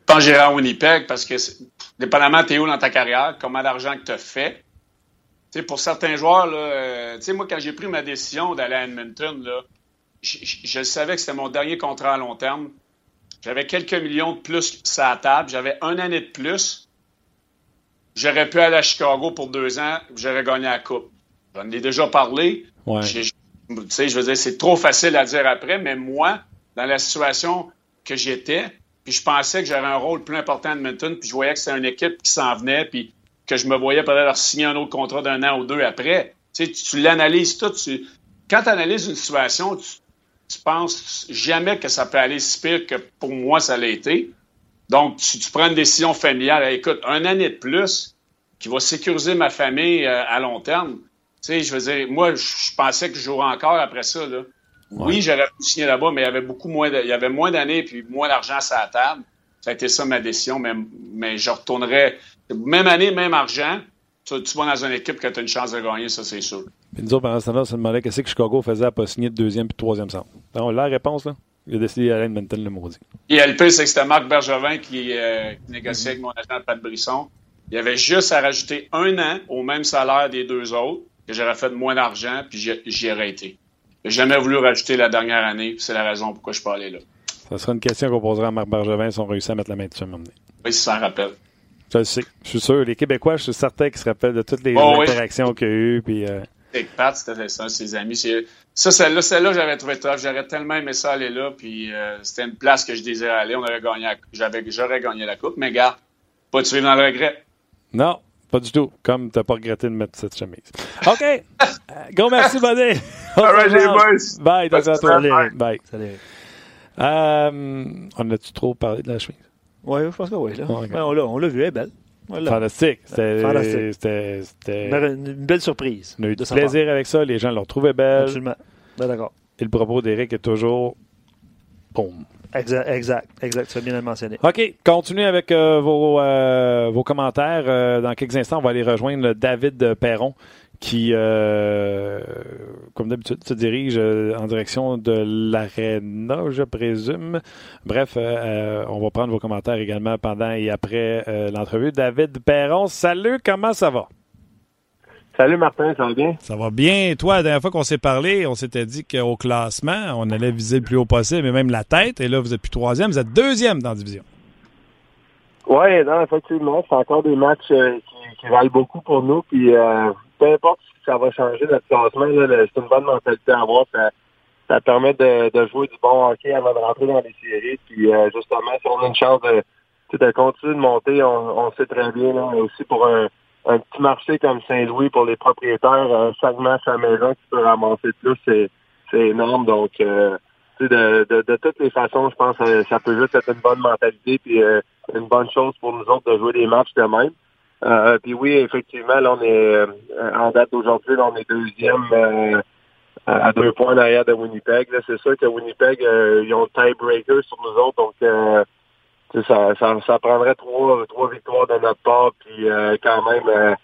Je pense à Winnipeg parce que, dépendamment t'es où dans ta carrière, comment d'argent que tu as fait. pour certains joueurs, là, euh, moi, quand j'ai pris ma décision d'aller à Edmonton, là, je, savais que c'était mon dernier contrat à long terme. J'avais quelques millions de plus sur la table. J'avais un année de plus. J'aurais pu aller à Chicago pour deux ans. J'aurais gagné la Coupe. J'en ai déjà parlé. Je, je veux dire, c'est trop facile à dire après, mais moi, dans la situation que j'étais, puis je pensais que j'avais un rôle plus important à Edmonton, puis je voyais que c'était une équipe qui s'en venait, puis que je me voyais peut-être signer un autre contrat d'un an ou deux après. Tu, sais, tu, l'analyses tout. quand tu analyses une situation, tu, tu penses jamais que ça peut aller si pire que pour moi ça l'a été. Donc, tu, prends une décision familiale. Écoute, un année de plus qui va sécuriser ma famille euh, à long terme, tu sais, je veux dire, moi, je pensais que je jouerais encore après ça. Là. Oui, j'aurais pu signer là-bas, mais il y avait beaucoup moins, il y avait moins d'années puis moins d'argent à la table. Ça a été ça ma décision, mais, mais je retournerais. Même année, même argent. Tu, vas dans une équipe que tu as une chance de gagner, ça, c'est sûr. Puis nous autres, pendant ce temps-là, on se demandait qu'est-ce que Chicago faisait à pas signer de deuxième puis de troisième centre. Donc, la réponse, là, il a décidé d'aller à Edmonton le maudit. Et le pire, c'est que c'était Marc Bergevin qui, euh, qui négociait avec mon agent Pat Brisson. Il avait juste à rajouter un an au même salaire des deux autres que j'aurais fait moins d'argent, puis j'y aurais été. J'ai jamais voulu rajouter la dernière année, c'est la raison pourquoi je suis pas allé là. Ça sera une question qu'on posera à Marc Bergevin si on réussit à mettre la main dessus à Oui, si ça en rappelle. Je le sais. Je suis sûr. Les Québécois, je suis certain qu'ils se rappellent de toutes les interactions qu'il y a eu. Puis, euh... Pat, c'était ça, ses amis. Ça, celle-là, celle-là, j'avais trouvé top. J'aurais tellement aimé ça aller là. Puis euh, c'était une place que je désirais aller. On aurait gagné, j'aurais gagné la coupe. Mais gars, pas de suivre dans le regret. Non, pas du tout. Comme tu n'as pas regretté de mettre cette chemise. OK. Gros merci, Buddy. All right, les boys. Bye. Bye. Bye. Salut. Euh, on a-tu trop parlé de la chemise? Oui, je pense que oui. Là. on l'a vu, elle est belle. Fantastique. C'était une belle surprise. On a eu du plaisir avec ça. Les gens l'ont trouvé belle. Absolument. Ben, d'accord. Et le propos d'Éric est toujours boum. Exact, exact, exact. Tu as bien mentionné. OK. Continuez avec euh, vos, euh, vos commentaires. Euh, dans quelques instants, on va aller rejoindre David Perron qui, comme d'habitude, se dirige en direction de l'Arena, je présume. Bref, on va prendre vos commentaires également pendant et après l'entrevue. David Perron, salut, comment ça va? Salut Martin, ça va bien? Ça va bien. Toi, la dernière fois qu'on s'est parlé, on s'était dit qu'au classement, on allait viser le plus haut possible, mais même la tête. Et là, vous êtes plus troisième, vous êtes deuxième dans la division. Oui, non, effectivement, c'est encore des matchs euh, qui, valent beaucoup pour nous. Puis euh, peu importe si ça va changer notre classement, c'est une bonne mentalité à avoir. Ça, permet de, jouer du bon hockey avant de rentrer dans les séries. Puis euh, justement, si on a une chance de, de continuer de monter, on, on sait très bien là, aussi pour un un petit marché comme Saint-Louis pour les propriétaires, un segment à sa maison qui peut ramasser plus, c'est, c'est énorme. Donc, euh, de, de, de, toutes les façons, je pense que ça peut juste être une bonne mentalité puis euh, une bonne chose pour nous autres de jouer des matchs de même. Euh, puis oui, effectivement, là, on est en date d'aujourd'hui, là, on est deuxième à deux points derrière de Winnipeg. c'est sûr que Winnipeg, ils ont le tiebreaker sur nous autres, donc ça, ça, ça, prendrait trois, trois victoires de notre part, puis euh, quand même euh,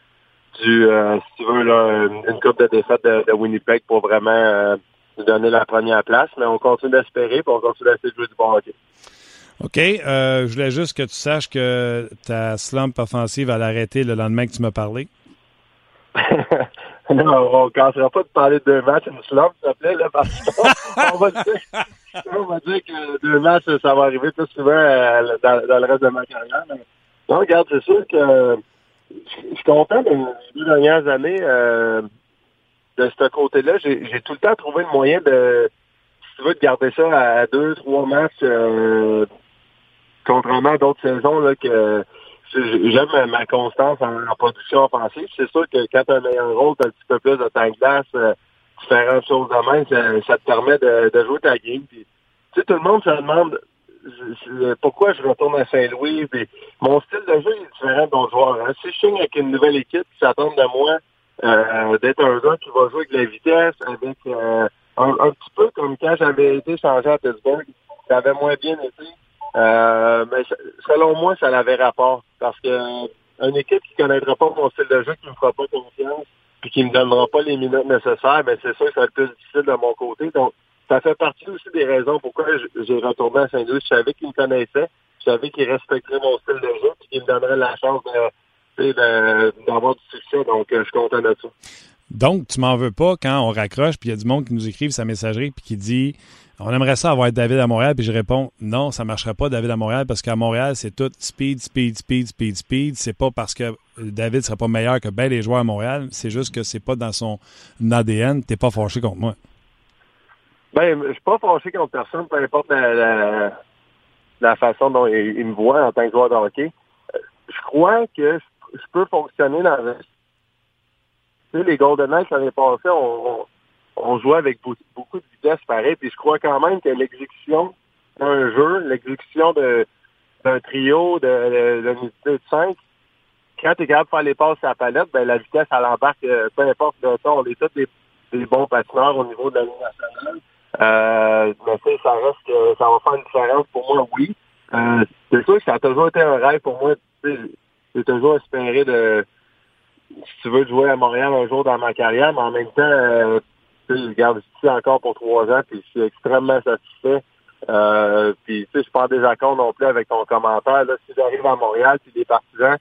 euh, si tu veux, là, une coupe de défaite de, Winnipeg pour vraiment nous donner la première place. Mais on continue d'espérer, puis on continue d'essayer de jouer du bon hockey. OK. je voulais juste que tu saches que ta slump offensive va l'arrêter le lendemain que tu m'as parlé. non, on ne cassera pas de parler de deux matchs, une slump, s'il te plaît, là, parce qu'on va dire on va dire que deux matchs, ça va arriver plus souvent euh, dans, le reste de ma carrière. non, regarde, c'est sûr que je suis content des deux dernières années euh, de ce côté-là. J'ai tout le temps trouvé le moyen de, si tu veux, de garder ça à deux, trois matchs, euh, contrairement à d'autres saisons là, que j'aime ma constance en, production offensive. C'est sûr que quand tu as un meilleur rôle, tu as un petit peu plus de temps de glace différentes choses de même, ça, te permet de, de, jouer ta game. Tu sais, tout le monde se demande pourquoi je retourne à Saint-Louis? Mon style de jeu est différent d'autres joueurs. Hein. Si je signe avec une nouvelle équipe qui s'attend de moi euh, d'être un gars qui va jouer avec la vitesse, avec euh, un, petit peu comme quand j'avais été changé à Pittsburgh, ça avait moins bien été. Euh, mais selon moi, ça avait rapport. Parce que une équipe qui connaîtra pas mon style de jeu, qui me fera pas confiance, puis qui me donnera pas les minutes nécessaires, ben c'est sûr que ça va être plus difficile de mon côté. Donc, ça fait partie aussi des raisons pourquoi j'ai retourné à Saint-Louis. Je savais qu'il me connaissait, je savais qu'il respecterait mon style de jeu, puis qu'il me donnerait la chance d'avoir du succès. Donc, je suis content de ça. Donc, tu m'en veux pas quand on raccroche, puis il y a du monde qui nous écrive sa messagerie, puis qui dit on aimerait ça avoir David à Montréal, puis je réponds non, ça ne marcherait pas David à Montréal parce qu'à Montréal, c'est tout speed, speed, speed, speed, speed. C'est pas parce que David serait pas meilleur que ben les joueurs à Montréal, c'est juste que c'est pas dans son ADN. T'es pas fâché contre moi. Ben, je suis pas fâché contre personne, peu importe la, la, façon dont il, me voit en tant que joueur de hockey. Euh, je crois que je, peux fonctionner dans le... Tu sais, les Golden Knights l'année passée, on on jouait avec beaucoup de vitesse pareil. Puis je crois quand même que l'exécution d'un jeu, l'exécution d'un trio de, de, de, 5, quand tu es capable de faire les passes à la palette, ben la vitesse, elle embarque, euh, peu importe le temps, on est tous des, des bons patineurs au niveau de la nationale. Euh, mais sais, ça reste ça va faire une différence pour moi, oui. Euh, c'est sûr que ça a toujours été un rêve pour moi. J'ai toujours espéré de si tu veux jouer à Montréal un jour dans ma carrière, mais en même temps, euh, je garde ici encore pour trois ans, puis je suis extrêmement satisfait. Euh, puis tu sais, je suis pas en désaccord non plus avec ton commentaire. Là, si j'arrive à Montréal, puis des partisans,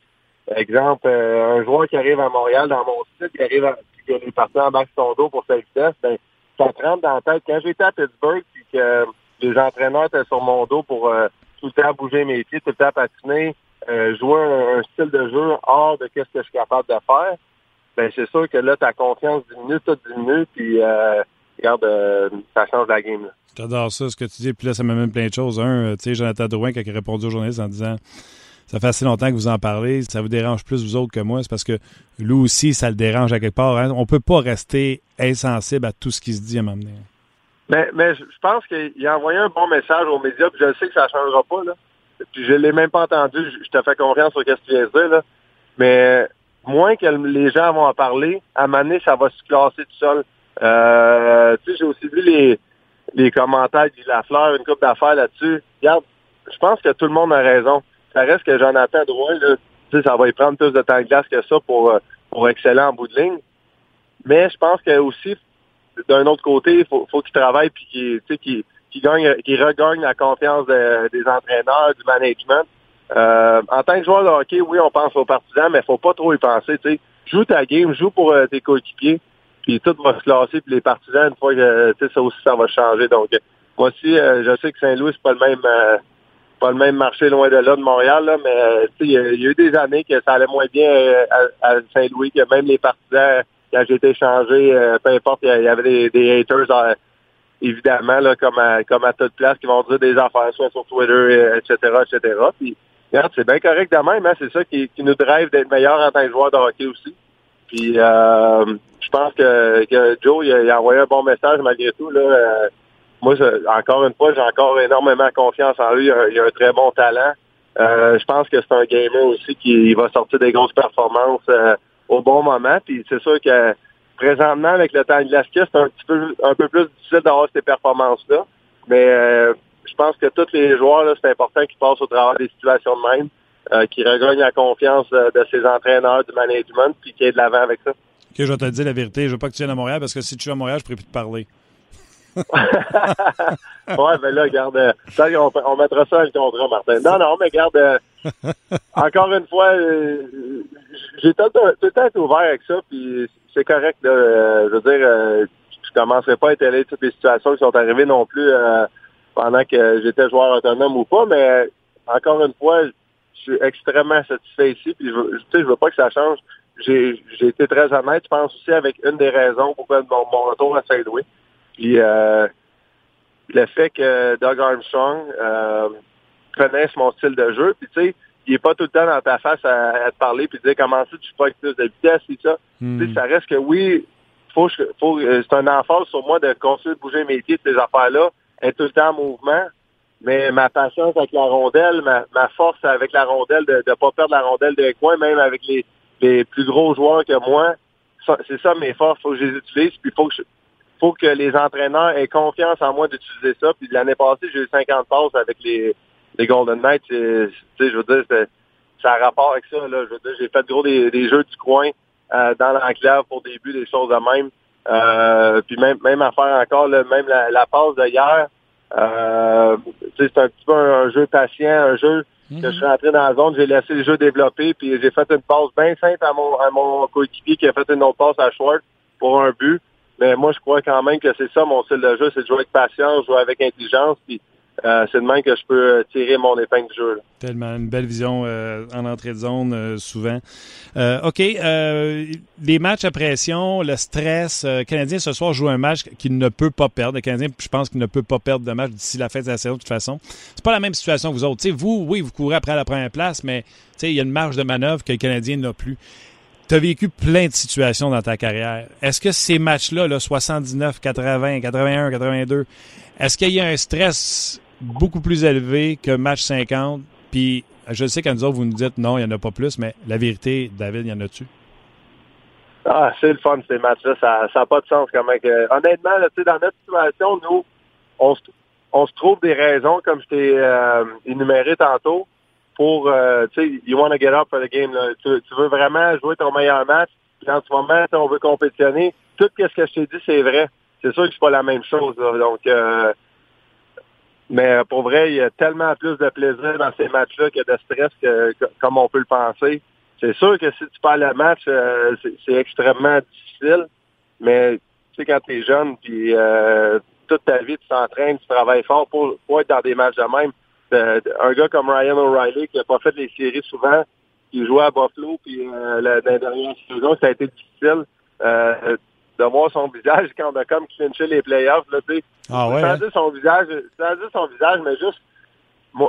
exemple, euh, un joueur qui arrive à Montréal dans mon site, qui arrive à, qui est parti en max son dos pour sa vitesse, ben, ça te rentre dans la tête. Quand j'étais à Pittsburgh, puis que les entraîneurs étaient sur mon dos pour euh, tout le temps bouger mes pieds, tout le temps patiner, euh, jouer un, style de jeu hors de ce que je suis capable de faire, ben c'est sûr que là, ta confiance diminue, tout diminue, puis euh, regarde, euh, ça change la game. J'adore ça, ce que tu dis, puis là, ça m'amène plein de choses. Un, euh, tu sais, Jonathan Drouin, qui a répondu aux journalistes en disant ça fait assez longtemps que vous en parlez, ça vous dérange plus vous autres que moi, c'est parce que lui aussi, ça le dérange à quelque part. Hein. On peut pas rester insensible à tout ce qui se dit à m'amener. Mais, mais je pense qu'il a envoyé un bon message aux médias, puis je sais que ça ne changera pas. Là. Puis je l'ai même pas entendu, je, te fais confiance sur ce que tu viens de dire, là, mais moins que les gens vont en parler, à donné, ça va se classer tout seul. Euh, tu sais, j'ai aussi vu les, les commentaires de Lafleur, une coupe d'affaires là-dessus. Regarde, je pense que tout le monde a raison. Ça reste que Jonathan Drouin, là, tu sais, ça va y prendre plus de temps de glace que ça pour, euh, pour exceller en bout de ligne. Mais je pense que aussi, d'un autre côté, il faut, faut qu'il travaille puis qu'il qu'il qui gagne, qui regagne la confiance des entraîneurs, du management. Euh, en tant que joueur de hockey, oui, on pense aux partisans, mais faut pas trop y penser. sais. Joue ta game, joue pour euh, tes coéquipiers, puis tout va se classer, puis les partisans, une fois que ça aussi, ça va changer. Donc, moi aussi, euh, je sais que Saint-Louis, c'est pas le même pas le même marché loin de là de Montréal, là, mais il y, a eu des années que ça allait moins bien à, Saint-Louis, que même les partisans, quand j'ai été changé, peu importe, il y, avait des, haters évidemment, là, comme à, comme à toute place, qui vont dire des affaires, sur Twitter, etc., etc. c'est bien correct de même, hein? c'est ça qui, qui nous drive d'être meilleur en tant que joueur de hockey aussi. Puis, euh, je pense que, que Joe, il a, envoyé un bon message malgré tout. Là, euh, moi, encore une fois, j'ai encore énormément confiance en lui. Il a, un très bon talent. Euh, je pense que c'est un gamer aussi qui va sortir des grosses performances au bon moment. Puis c'est sûr que présentement, avec le temps de glace c'est un petit peu un peu plus difficile d'avoir ces performances-là. Mais euh, je pense que tous les joueurs, c'est important qu'ils passent au travers des situations de même, euh, qu'ils regagnent la confiance de, ses entraîneurs, du management, puis qu'ils aient de l'avant avec ça. Ok, je vais te dire la vérité. Je veux pas que tu viennes à Montréal parce que si tu viens à Montréal, je pourrais plus te parler. ouais, ben là, garde, euh, on, on, mettra ça dans le contrat, Martin. Non, non, mais garde, euh, encore une fois, j'ai tout, le temps été ouvert avec ça, puis c'est correct. Là, je veux dire, je commencerai pas à étaler toutes les situations qui sont arrivées non plus pendant que j'étais joueur autonome ou pas, mais encore une fois, je suis extrêmement satisfait ici, puis je veux, je veux pas que ça change. J'ai été très honnête, je pense aussi avec une des raisons pourquoi mon, mon retour à Saint-Louis. Puis euh, le fait que Doug Armstrong euh, connaisse mon style de jeu, puis tu sais, il est pas tout le temps dans ta face à, te parler puis dire comment ça tu fais avec plus de vitesse et ça. Tu sais, ça reste que oui, faut, faut euh, c'est un emphase sur moi de continuer de bouger mes pieds de ces affaires-là est tout le temps en mouvement. Mais ma patience avec la rondelle, ma, force avec la rondelle, de ne pas perdre la rondelle de coin, même avec les, plus gros joueurs que moi, c'est ça mes forces, faut que je les utilise, puis faut que faut que les entraîneurs aient confiance en moi d'utiliser ça. Puis l'année passée, j'ai eu 50 passes avec les, Golden Knights. je veux dire, ça a rapport avec ça. Là. Je veux dire, j'ai fait gros des, des jeux du coin euh, dans l'enclave pour début, des choses de même. Euh, puis même, même affaire encore, même la, la passe de hier, euh, c'est un petit peu un, jeu patient, un jeu que je suis rentré dans la zone, j'ai laissé le jeu développer, puis j'ai fait une passe bien simple à mon, à mon coéquipier qui a fait une autre passe à Schwartz pour un but. Mais moi, je crois quand même que c'est ça mon style de jeu, c'est de jouer avec patience, jouer avec intelligence, puis euh, c'est de même que je peux euh, tirer mon épingle du jeu. Tellement une belle vision euh, en entrée de zone souvent. OK, les matchs à pression, le stress. le Canadien ce soir joue un match qu'il ne peut pas perdre. Le Canadien, je pense qu'il ne peut pas perdre de match d'ici la fin de la saison de toute façon. C'est pas la même situation que vous autres. vous, oui, vous courez après la première place, mais il y a une marge de manœuvre que le Canadien n'a plus. Tu as vécu plein de situations dans ta carrière. Est-ce que ces matchs-là, là, 79, 80, 81, 82, est-ce qu'il y a un stress beaucoup plus élevé que match 50. Puis je sais qu'à nous autres, vous nous dites non, il n'y en a pas plus, mais la vérité, David, il y en a-tu? Ah, c'est le fun, ces matchs-là. Ça n'a pas de sens quand même. honnêtement, là, dans notre situation, nous, on se, on se trouve des raisons, comme je t'ai euh, énuméré tantôt, pour, euh, tu sais, you want to get up for the game. Tu, veux vraiment jouer ton meilleur match. Puis en ce moment, on veut compétitionner. Tout ce que je t'ai dit, c'est vrai. C'est sûr que c'est pas la même chose. Donc, euh, mais euh, pour vrai, il y a tellement plus de plaisir dans ces matchs-là que de stress que, comme on peut le penser. C'est sûr que si tu parles le match, euh, c'est extrêmement difficile. Mais tu sais, quand tu es jeune, puis euh, toute ta vie, tu t'entraînes, tu travailles fort pour, pour, être dans des matchs de même. un gars comme Ryan O'Reilly, qui n'a pas fait les séries souvent, qui jouait à Buffalo, puis euh, la, la dernière saison, ça a été difficile de voir son visage quand on a comme clinché les playoffs. Là, ah ouais, hein? son visage, sans son visage, mais juste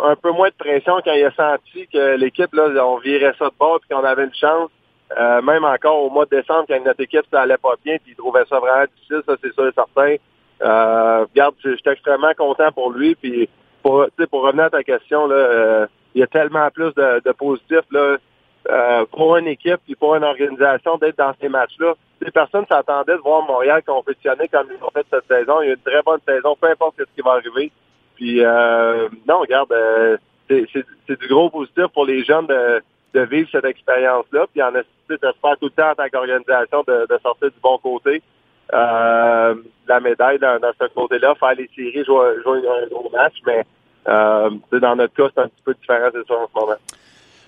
un peu moins de pression quand il a senti que l'équipe, là, on virait ça de bord et qu'on avait une chance. Euh, même encore au mois de décembre, quand notre équipe ça allait pas bien, puis il trouvait ça vraiment difficile, ça c'est sûr et certain. Euh, regarde, j'étais extrêmement content pour lui. Puis pour, pour revenir à ta question, là, euh, il y a tellement plus de, de positifs là, euh, pour une équipe et pour une organisation d'être dans ces matchs-là. Les personnes s'attendaient de voir Montréal compétitionner comme ils ont fait cette saison. Il y a une très bonne saison, peu importe ce qui va arriver. Puis euh, non, regarde, euh, c'est du gros positif pour les jeunes de, de vivre cette expérience-là. Puis en j'espère tout le temps en tant qu'organisation de, de, sortir du bon côté? Euh, la médaille dans, dans ce côté-là, faire les séries, jouer, jouer un gros match, mais euh, dans notre cas, c'est un petit peu différent, ça, en ce moment.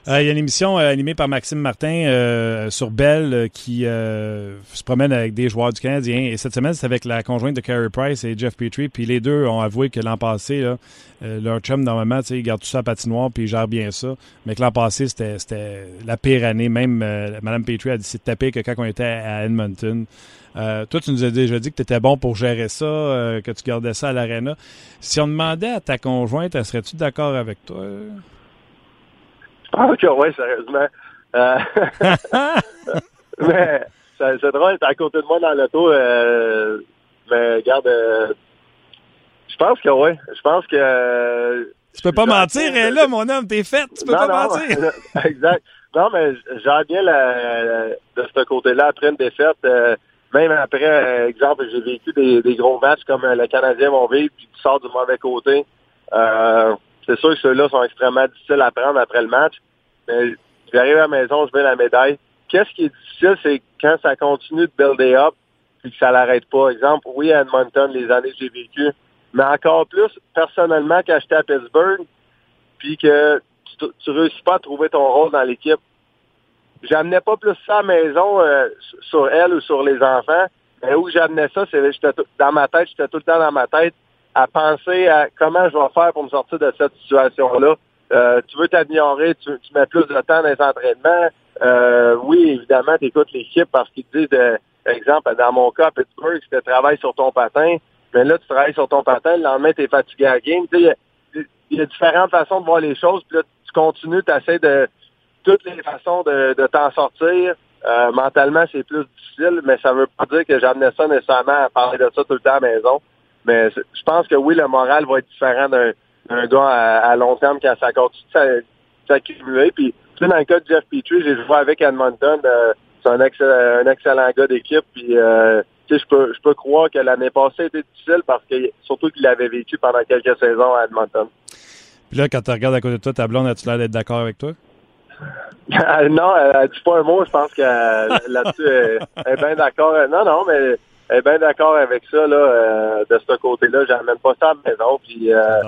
Euh, il y a une émission euh, animée par Maxime Martin euh, sur Bell qui se promène avec des joueurs du Canadien. Et cette semaine, c'est avec la conjointe de Carey Price et Jeff Petrie. Puis les deux ont avoué que l'an passé, là, leur chum, normalement, ils gardent tout ça à patinoire puis ils gèrent bien ça. Mais que l'an passé, c'était la pire année. Même Mme Petrie a dit c'est tapé que quand on était à Edmonton. toi, tu nous as déjà dit que tu étais bon pour gérer ça, que tu gardais ça à l'aréna. Si on demandait à ta conjointe, serais-tu d'accord avec toi? Ah, ok, ouais, sérieusement. Euh, mais c'est drôle, t'es à côté de moi dans l'auto. Euh, mais regarde, euh, je pense que ouais. Je pense que. tu peux pas mentir, hein, là, mon homme, t'es fait. Tu peux pas mentir. exact. Non, mais j'ai bien la, de ce côté-là après une défaite. même après, exemple, j'ai vécu des, des, gros matchs comme le Canadien vont vivre, puis tu sors du mauvais côté. Euh, c'est sûr que ceux-là sont extrêmement difficiles à prendre après le match. Mais j'arrive à la maison, je mets la médaille. Qu'est-ce qui est difficile, c'est quand ça continue de builder up et que ça l'arrête pas. Exemple, oui, à Edmonton, les années que j'ai vécues, mais encore plus, personnellement, quand j'étais à Pittsburgh, puis que tu, tu réussis pas à trouver ton rôle dans l'équipe, j'amenais pas plus ça à la maison euh, sur elle ou sur les enfants, mais où j'amenais ça, c'est dans ma tête, j'étais tout le temps dans ma tête à penser à comment je vais faire pour me sortir de cette situation-là. Euh, tu veux t'améliorer, tu, tu, mets plus de temps dans les entraînements. Euh, oui, évidemment, tu écoutes l'équipe parce qu'ils te disent, euh, exemple, dans mon cas, à Pittsburgh, tu travailles sur ton patin, mais là, tu travailles sur ton patin, le lendemain, tu es fatigué à la game. Il y, y, a différentes façons de voir les choses, puis là, tu continues, tu essaies de toutes les façons de, de t'en sortir. Euh, mentalement, c'est plus difficile, mais ça veut pas dire que j'amenais ça nécessairement à parler de ça tout le temps à la maison. Mais je pense que oui, le moral va être différent d'un gars à, long terme quand ça continue de s'accumuler. Puis, dans le cas de Jeff Petrie, j'ai joué avec Edmonton. Euh, c'est un, excellent, un excellent gars d'équipe. Puis, euh, tu sais, je peux, je peux croire que l'année passée était difficile parce que, surtout qu'il l'avait vécu pendant quelques saisons à Edmonton. Puis là, quand tu regardes à côté de toi, ta blonde, as-tu l'air d'être d'accord avec toi? non, elle, dit pas un mot. Je pense que là-dessus, elle, elle est bien d'accord. Non, non, mais est bien d'accord avec ça, là, euh, de ce côté-là. J'amène pas ça à la maison. Puis, euh,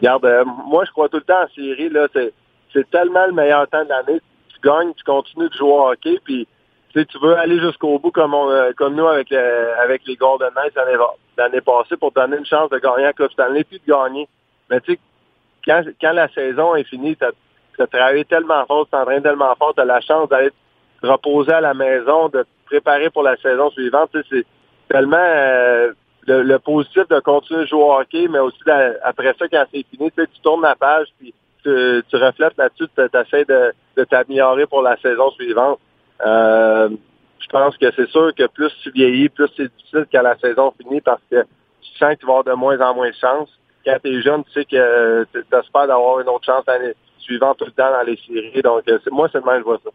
Regarde, euh, moi, je crois tout le temps en série, là, c'est, c'est tellement le meilleur temps de l'année. Tu gagnes, tu continues de jouer au hockey, puis tu veux aller jusqu'au bout comme on, comme nous avec, avec les Golden Knights l'année, l'année passée pour donner une chance de gagner la Coupe Stanley puis de gagner. Mais tu sais, quand, quand la saison est finie, tu as, travaillé tellement fort, tu t'entraînes tellement fort, tu as la chance d'aller te reposer à la maison, de préparer pour la saison suivante. C'est tellement euh, le, positif de continuer à jouer au hockey, mais aussi après ça, quand c'est fini, tu tournes la page, puis tu, reflètes là-dessus, tu essaies de, de t'améliorer pour la saison suivante. Euh, je pense que c'est sûr que plus tu vieillis, plus c'est difficile quand la saison finit parce que tu sens que tu vas avoir de moins en moins de chance. Quand tu es jeune, tu sais que tu espères d'avoir une autre chance l'année suivante tout le temps dans les séries. Donc, euh, moi, c'est le même, je vois ça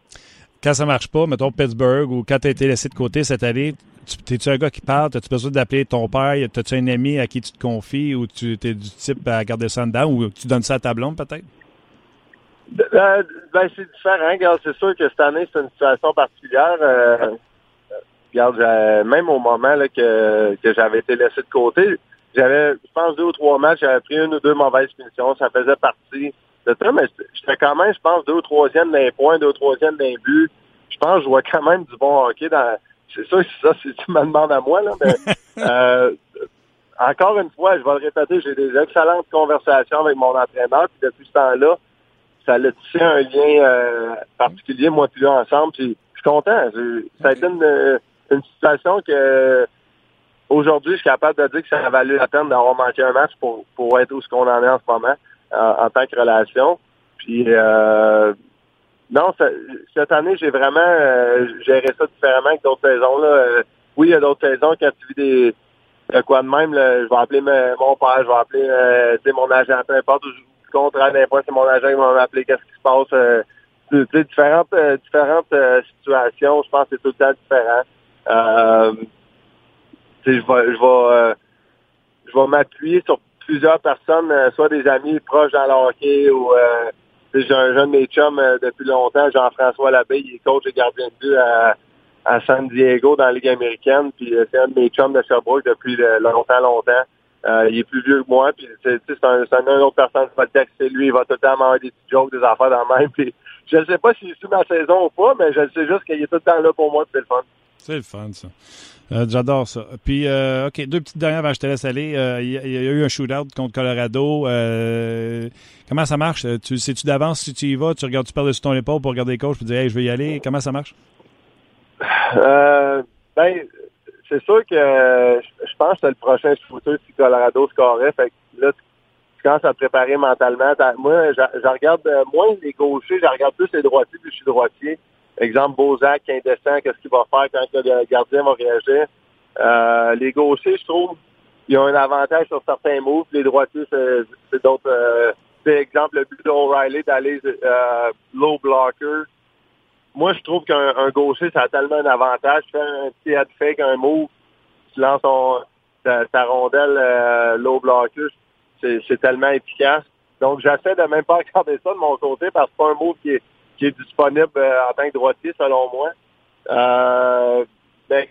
quand ça marche pas, mettons Pittsburgh, ou quand tu as été laissé de côté cette année, t'es-tu un gars qui parle? T'as-tu besoin d'appeler ton père? T'as-tu un ami à qui tu te confies ou tu es du type à garder ça dedans ou tu donnes ça à ta blonde peut-être? Euh, ben, c'est différent. c'est sûr que cette année, c'est une situation particulière. Euh, regarde, même au moment là, que, que j'avais été laissé de côté, j'avais, je pense, deux ou trois matchs, j'avais pris une ou deux mauvaises punitions. Ça faisait partie mais j'étais quand même, je pense, deux ou troisième d'un point, deux ou troisième d'un but. Je pense que je vois quand même du bon hockey dans. C'est ça, c'est ça, si tu me demandes à moi, là, mais euh, encore une fois, je vais le répéter, j'ai des excellentes conversations avec mon entraîneur, puis depuis ce temps-là, ça a tissé un lien euh, particulier, moi puis lui ensemble, puis je suis content. Ça a été une, une situation que aujourd'hui, je suis capable de dire que ça a valu la peine d'avoir manqué un match pour, pour être où ce qu'on en est en ce moment en, tant que relation. Puis euh, non, cette année, j'ai vraiment euh, géré ça différemment que d'autres saisons. Là. Euh, oui, il y a d'autres saisons quand tu vis des quoi de même, je vais appeler mon père, je vais appeler mon agent, peu importe. compte, des fois, c'est mon agent qui va m'appeler, qu'est-ce qui se passe. Euh, tu sais, différentes, euh, différentes euh, situations, je pense que c'est tout le temps différent. Euh, je vais, je vais, je vais m'appuyer sur plusieurs personnes, soit des amis proches dans le hockey ou j'ai un jeune de mes chums depuis longtemps, Jean-François Labbé, il est coach et gardien de but à, San Diego dans la Ligue américaine. Puis c'est un de mes chums de Sherbrooke depuis longtemps, longtemps. Euh, il est plus vieux que moi, puis c'est un, un, autre personne qui va le texter. Lui, il va tout le temps des petits jokes, des affaires dans le même. Je ne sais pas s'il suit ma saison ou pas, mais je sais juste qu'il est tout le temps là pour moi, c'est le fun. C'est le fun, ça. Euh, j'adore ça. Puis, euh, OK, deux petites dernières avant que je te laisse aller. Il y, a eu un shootout contre Colorado. comment ça marche? Tu Sais-tu d'avance si tu y vas? Tu regardes, tu parles dessus ton épaule pour regarder les coachs et dire, hey, je vais y aller? Comment ça marche? ben, c'est sûr que je pense que le prochain shooter si Colorado scoreait. Fait que là, tu, commences à te préparer mentalement. Moi, je, regarde euh, moins les gauchers, je regarde plus les droitiers, puis je suis droitier. Exemple, Bozak, qui descend, qu'est-ce qu'il va faire quand le gardien va réagir? Euh, les gauchers, je trouve, ils ont un avantage sur certains moves. Les droitiers, c'est d'autres. Euh, c'est exemple le but d'O'Reilly d'aller euh, low blocker moi, je trouve qu'un gaucher, ça a tellement un avantage. Tu fais un petit head fake, un move, tu lances ton, ta, rondelle euh, low blocker, c'est tellement efficace. Donc, j'essaie de même pas regarder ça de mon côté parce que c'est pas un move qui est, qui est disponible euh, en tant que droitier, selon moi. Euh, ben,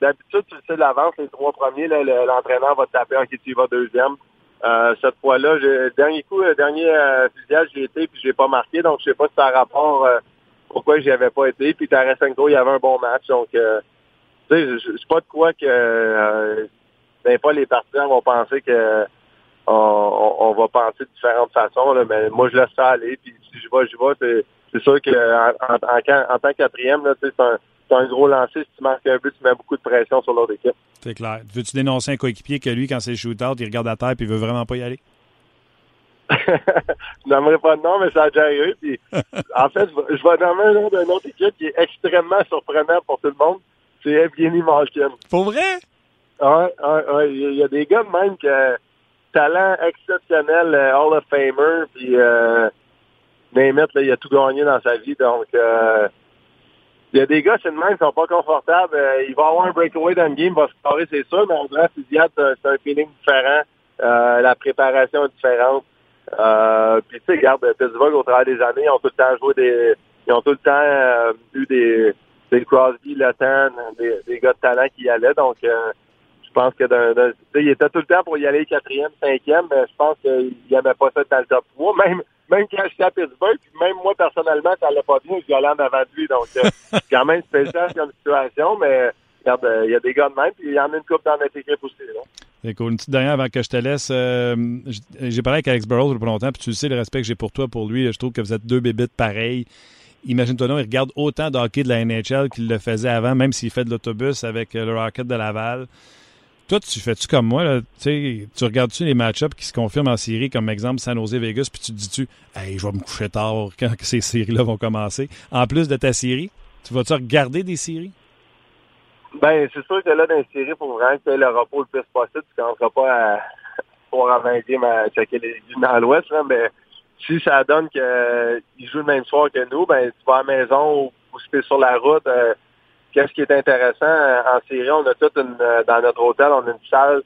D'habitude, tu le sais l'avance, les trois premiers, l'entraîneur va te taper qui tu vas deuxième. Euh, cette fois-là, dernier coup, dernier euh, fusillage, j'ai été puis j'ai pas marqué, donc je sais pas si ça a rapport pourquoi j'y avais pas été. Puis Tarasenko, il y avait un bon match. Donc, euh, tu sais, je pas de quoi que euh, ben, pas les partisans vont penser que on, on, va penser de différentes façons. Là, mais moi, je laisse ça aller. Puis si je vais, je vais. C'est sûr qu'en en, en, en, tant quatrième, c'est un, un gros lancer. Si tu marques un but, tu mets beaucoup de pression sur l'autre équipe. C'est clair. Veux-tu dénoncer un coéquipier que lui, quand c'est shootout, il regarde à terre et il veut vraiment pas y aller? je n'aimerais pas de nom, mais ça a déjà eu. Puis, en fait, je vais nommer un nom d'une autre équipe qui est extrêmement surprenant pour tout le monde. C'est Evgeny Malkin. Pour vrai? Oui, ouais, il y a des gars même que talent exceptionnel, euh, Hall of Famer, puis euh, là, il a tout gagné dans sa vie. Donc, euh, il y a des gars, c'est de même, qui sont pas confortables. Euh, il va avoir un breakaway dans le game, il va se carrer, c'est sûr, mais en vrai, fusillade, c'est un feeling différent. la préparation est différente. Euh, puis tu sais, regarde, Pittsburgh, au travers des années, ils ont tout le temps joué des. Ils ont tout le temps euh, eu des, des Crosby, Letton, des, des gars de talent qui y allaient. Donc euh, je pense que d'un, il était tout le temps pour y aller quatrième, cinquième, mais je pense qu'il n'aimait pas ça dans le top 3. Même, même quand j'étais à Pittsburgh, puis même moi personnellement, ça allait pas bien, je allais en avant de lui. Donc euh, c'est quand même spécial comme situation, mais regarde, il y a des gars de même, puis il y en a une coupe dans notre équipe aussi. Là. C'est Une petite dernière avant que je te laisse. Euh, j'ai parlé avec Alex Burrows depuis longtemps, puis tu sais le respect que j'ai pour toi, pour lui. Je trouve que vous êtes deux bébites pareils. Imagine-toi non, il regarde autant de hockey de la NHL qu'il le faisait avant, même s'il fait de l'autobus avec euh, le Rocket de Laval. Toi, tu fais-tu comme moi? Là, tu regardes-tu les match-ups qui se confirment en série, comme exemple San Jose Vegas, puis tu te dis-tu, hey, je vais me coucher tard quand ces séries-là vont commencer. En plus de ta série, tu vas-tu regarder des séries? Ben, c'est sûr que là, dans les séries, faut vraiment que le repos le plus possible. Tu ne commenceras pas à 3 à 20 à checker les dans l'Ouest, mais si ça donne qu'ils jouent le même soir que nous, ben tu vas à la maison ou, ou sur la route, euh, qu'est-ce qui est intéressant euh, en série, on a toute une euh, dans notre hôtel, on a une salle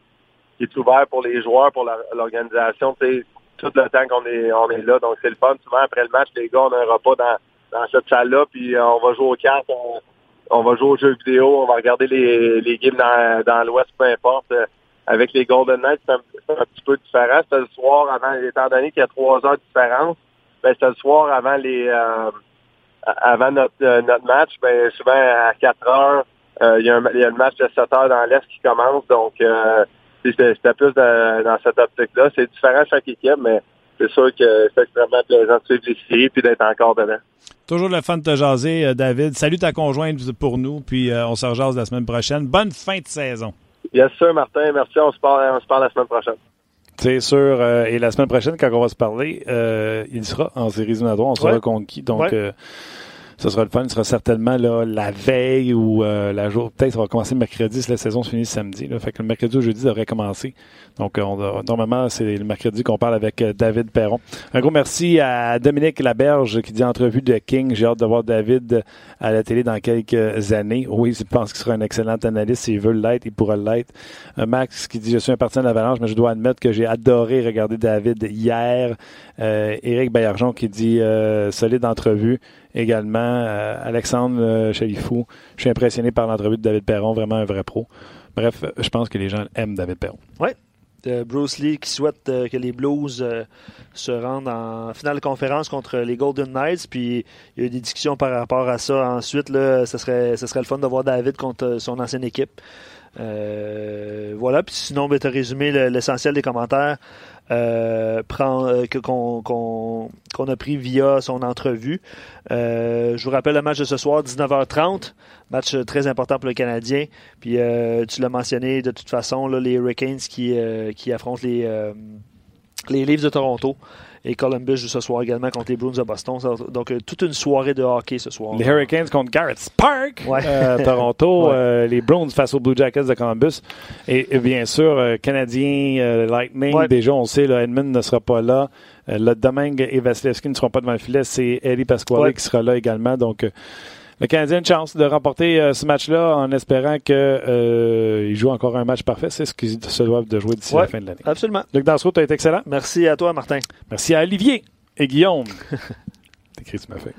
qui est ouverte pour les joueurs, pour l'organisation, tout le temps qu'on est on est là. Donc c'est le fun. Souvent après le match, les gars, on a un repas dans, dans cette salle-là, puis on va jouer aux cartes on va jouer aux jeux vidéo, on va regarder les, les games dans, dans l'Ouest, peu importe. Euh, avec les Golden Knights, c'est un, petit peu différent. C'est le soir avant, étant donné qu'il y a trois heures de différence, ben c'est le soir avant les euh, avant notre, euh, notre match. Ben souvent à 4 heures, il, y a un, il y a le match de 7 heures dans l'Est qui commence. Donc c'était plus dans cette optique-là. C'est différent chaque équipe, mais c'est sûr que c'est extrêmement plaisant de suivre les séries puis d'être encore dedans. Toujours le fun de te jaser, euh, David. Salut ta conjointe pour nous, puis euh, on se rejase la semaine prochaine. Bonne fin de saison. Yes, sûr, Martin. Merci. On se parle, on se parle la semaine prochaine. C'est sûr. Euh, et la semaine prochaine, quand on va se parler, il sera en série éliminatoire. On sera contre qui? Donc, Ce sera le fun. Ce sera certainement là, la veille ou euh, la jour. Peut-être ça va commencer le mercredi si la saison se finit samedi. Là. Fait que le mercredi ou jeudi devrait commencer. Donc, on, normalement, c'est le mercredi qu'on parle avec euh, David Perron. Un gros merci à Dominique Laberge qui dit entrevue de King. J'ai hâte de voir David à la télé dans quelques années. Oui, je pense qu'il sera un excellent analyste. S'il veut l'être, il pourra l'être. Euh, Max qui dit Je suis un partisan de l'Avalanche, mais je dois admettre que j'ai adoré regarder David hier. Euh, Éric Baillargeon qui dit euh, solide entrevue également. Euh, Alexandre Chalifou, je suis impressionné par l'entrevue de David Perron, vraiment un vrai pro. Bref, je pense que les gens aiment David Perron. Oui. Bruce Lee qui souhaite que les Blues se rendent en finale de conférence contre les Golden Knights. Puis il y a eu des discussions par rapport à ça. Ensuite, là, ce serait, serait le fun de voir David contre son ancienne équipe. voilà. Puis sinon, ben, tu as résumé l'essentiel des commentaires. Euh, euh, qu'on, qu'on, a pris via son entrevue. Euh, je vous rappelle le match de ce soir, 19h30. Match très important pour le Canadien. Puis tu l'as mentionné de toute façon, là, les Hurricanes qui, qui affrontent les, les Leafs de Toronto. Et Columbus joue ce soir également contre les Bruins de Boston. Donc, euh, toute une soirée de hockey ce soir. Les Hurricanes contre Garrett Park, euh, Toronto. Euh, les Bruins face aux Blue Jackets de Columbus. Et, bien sûr, Canadiens, Lightning. Déjà, on sait, là, Edmund ne sera pas là. le Domingue et Vasilevski ne seront pas devant le filet. C'est Eddie Pasquale qui sera là également. Donc, le Canadien a une chance de remporter euh, ce match-là en espérant qu'il euh, joue encore un match parfait. C'est ce qu'ils se doivent de jouer d'ici la fin de l'année. Absolument. Luc Dansereau, tu as été excellent. Merci à toi, Martin. Merci à Olivier et Guillaume. T'écris, tu m'as fait.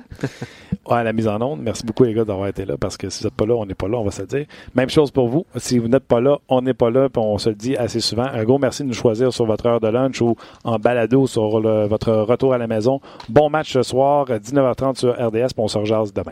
Ouais, la mise en onde. Merci beaucoup, les gars, d'avoir été là parce que si vous n'êtes pas là, on n'est pas là, on va se le dire. Même chose pour vous. Si vous n'êtes pas là, on n'est pas là, puis on se le dit assez souvent. Un gros merci de nous choisir sur votre heure de lunch ou en balado sur votre retour à la maison. Bon match ce soir, 19h30 sur RDS, puis on se rejase demain.